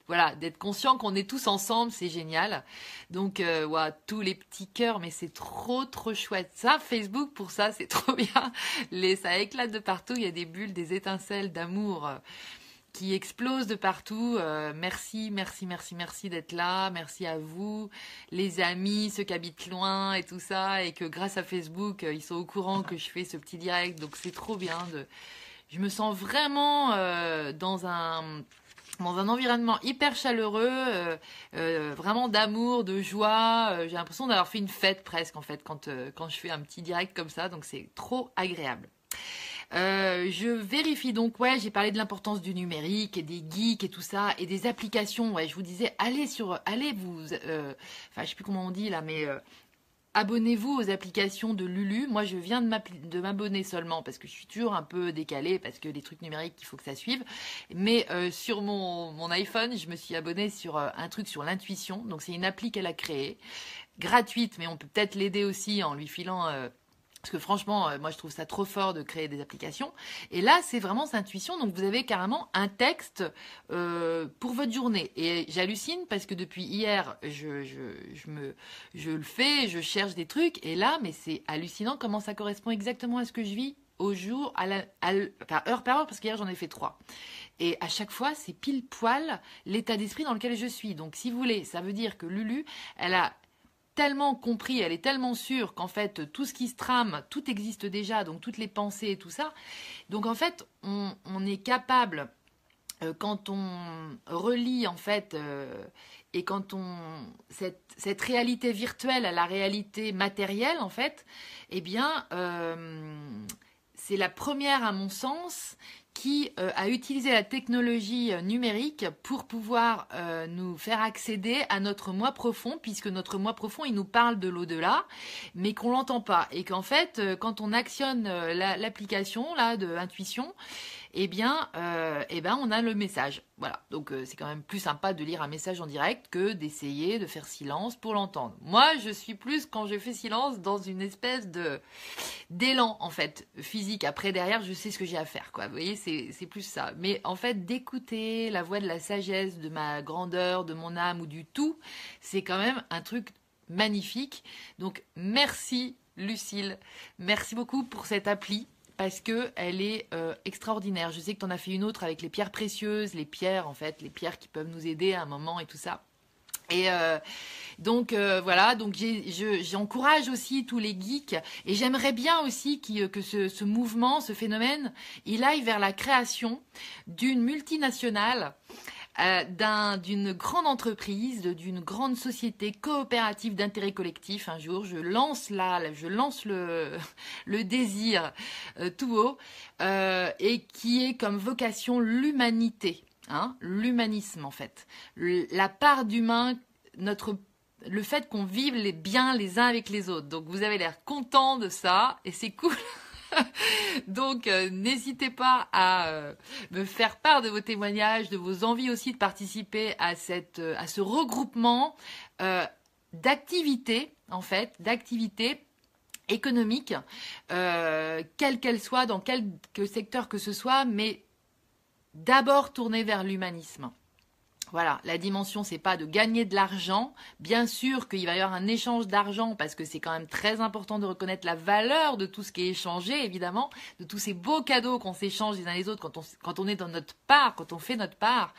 Speaker 1: voilà, d'être conscient qu'on est tous ensemble, c'est génial. Donc, euh, tous les petits cœurs, mais c'est trop, trop chouette. Ça, Facebook, pour ça, c'est trop bien. Les, ça éclate de partout. Il y a des bulles, des étincelles d'amour qui explose de partout. Euh, merci, merci, merci, merci d'être là. Merci à vous, les amis, ceux qui habitent loin et tout ça, et que grâce à Facebook, euh, ils sont au courant que je fais ce petit direct. Donc c'est trop bien. Je me sens vraiment euh, dans un dans un environnement hyper chaleureux, vraiment d'amour, de joie. J'ai l'impression d'avoir fait une fête presque en fait quand quand je fais un petit direct comme ça. Donc c'est trop agréable. Euh, je vérifie donc, ouais, j'ai parlé de l'importance du numérique et des geeks et tout ça, et des applications. Ouais, je vous disais, allez sur, allez vous, euh, enfin, je sais plus comment on dit là, mais euh, abonnez-vous aux applications de Lulu. Moi, je viens de m'abonner seulement parce que je suis toujours un peu décalée parce que les trucs numériques, il faut que ça suive. Mais sur mon, mon, iPhone, je me suis abonnée sur un truc sur l'intuition. Donc, c'est une appli qu'elle a créée, gratuite, mais on peut peut-être l'aider aussi en lui filant parce que franchement, euh, moi je trouve ça trop fort de créer des applications. Et là, c'est vraiment cette intuition. Donc vous avez carrément un texte euh, pour votre journée. Et j'hallucine parce que depuis hier, je, le fais, je cherche des trucs. Et là, mais c'est hallucinant comment ça correspond exactement à ce que je vis au jour, à la, enfin, heure par heure, parce qu'hier j'en ai fait trois. Et à chaque fois, c'est pile poil l'état d'esprit dans lequel je suis. Donc si vous voulez, ça veut dire que Lulu, elle a tellement compris, elle est tellement sûre qu'en fait tout ce qui se trame, tout existe déjà, donc toutes les pensées et tout ça. Donc en fait, on, est capable, euh, quand on relie en fait, euh, et quand on cette, réalité virtuelle à la réalité matérielle en fait, eh bien euh, c'est la première à mon sens qui euh, a utilisé la technologie euh, numérique pour pouvoir euh, nous faire accéder à notre moi profond, puisque notre moi profond, il nous parle de l'au-delà, mais qu'on l'entend pas. Et qu'en fait, quand on actionne l'application là de intuition, eh bien, euh, eh ben, on a le message. Voilà. Donc, euh, c'est quand même plus sympa de lire un message en direct que d'essayer de faire silence pour l'entendre. Moi, je suis plus quand je fais silence dans une espèce de d'élan en fait physique. Après, derrière, je sais ce que j'ai à faire. Quoi. Vous voyez, c'est plus ça. Mais en fait, d'écouter la voix de la sagesse, de ma grandeur, de mon âme ou du tout, c'est quand même un truc magnifique. Donc, merci Lucille. Merci beaucoup pour cette appli parce que elle est euh, extraordinaire. Je sais que tu en as fait une autre avec les pierres précieuses, les pierres en fait, les pierres qui peuvent nous aider à un moment et tout ça. Et euh, donc euh, voilà, donc j'encourage aussi tous les geeks et j'aimerais bien aussi que ce, ce, mouvement, ce phénomène, il aille vers la création d'une multinationale euh, d'une grande entreprise, d'une grande société coopérative d'intérêt collectif. Un jour, je lance là, je lance le, désir euh, tout haut, euh, et qui est comme vocation l'humanité, hein, l'humanisme en fait, la part d'humain, notre le fait qu'on vive les bien les uns avec les autres. Donc vous avez l'air content de ça et c'est cool. Donc, euh, n'hésitez pas à euh, me faire part de vos témoignages, de vos envies aussi de participer à, euh, ce regroupement d'activités, en fait, d'activités économiques, quelle qu'elle soit, dans quel secteur que ce soit, mais d'abord tourner vers l'humanisme. Voilà, la dimension, c'est pas de gagner de l'argent. Bien sûr qu'il va y avoir un échange d'argent parce que c'est quand même très important de reconnaître la valeur de tout ce qui est échangé, évidemment, de tous ces beaux cadeaux qu'on s'échange les uns les autres quand on, quand on est dans notre part, quand on fait notre part.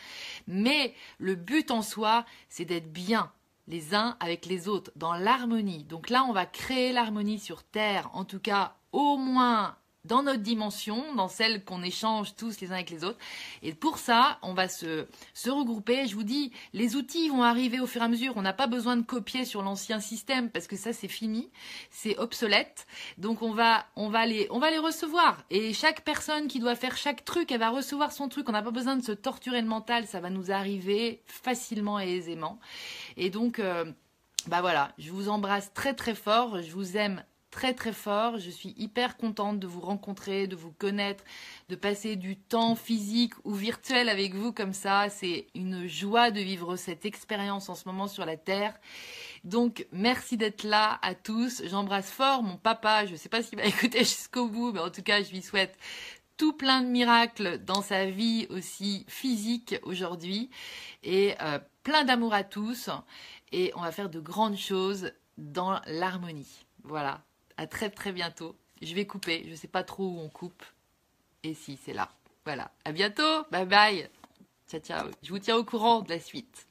Speaker 1: Mais le but en soi, c'est d'être bien les uns avec les autres, dans l'harmonie. Donc là, on va créer l'harmonie sur Terre, en tout cas au moins dans notre dimension, dans celle qu'on échange tous les uns avec les autres. Et pour ça, on va se, regrouper. Je vous dis, les outils vont arriver au fur et à mesure. On n'a pas besoin de copier sur l'ancien système parce que ça, c'est fini, c'est obsolète. Donc on va, on va les, on va les recevoir. Et chaque personne qui doit faire chaque truc, elle va recevoir son truc. On n'a pas besoin de se torturer le mental. Ça va nous arriver facilement et aisément. Et donc, euh, bah voilà, je vous embrasse très très fort. Je vous aime très très fort. Je suis hyper contente de vous rencontrer, de vous connaître, de passer du temps physique ou virtuel avec vous comme ça. C'est une joie de vivre cette expérience en ce moment sur la Terre. Donc merci d'être là à tous. J'embrasse fort mon papa. Je ne sais pas s'il va écouter jusqu'au bout, mais en tout cas je lui souhaite tout plein de miracles dans sa vie aussi physique aujourd'hui et euh, plein d'amour à tous et on va faire de grandes choses dans l'harmonie. Voilà, à très très bientôt. Je vais couper, je sais pas trop où on coupe. Et si, c'est là. Voilà. À bientôt. Bye bye. Ciao ciao. Je vous tiens au courant de la suite.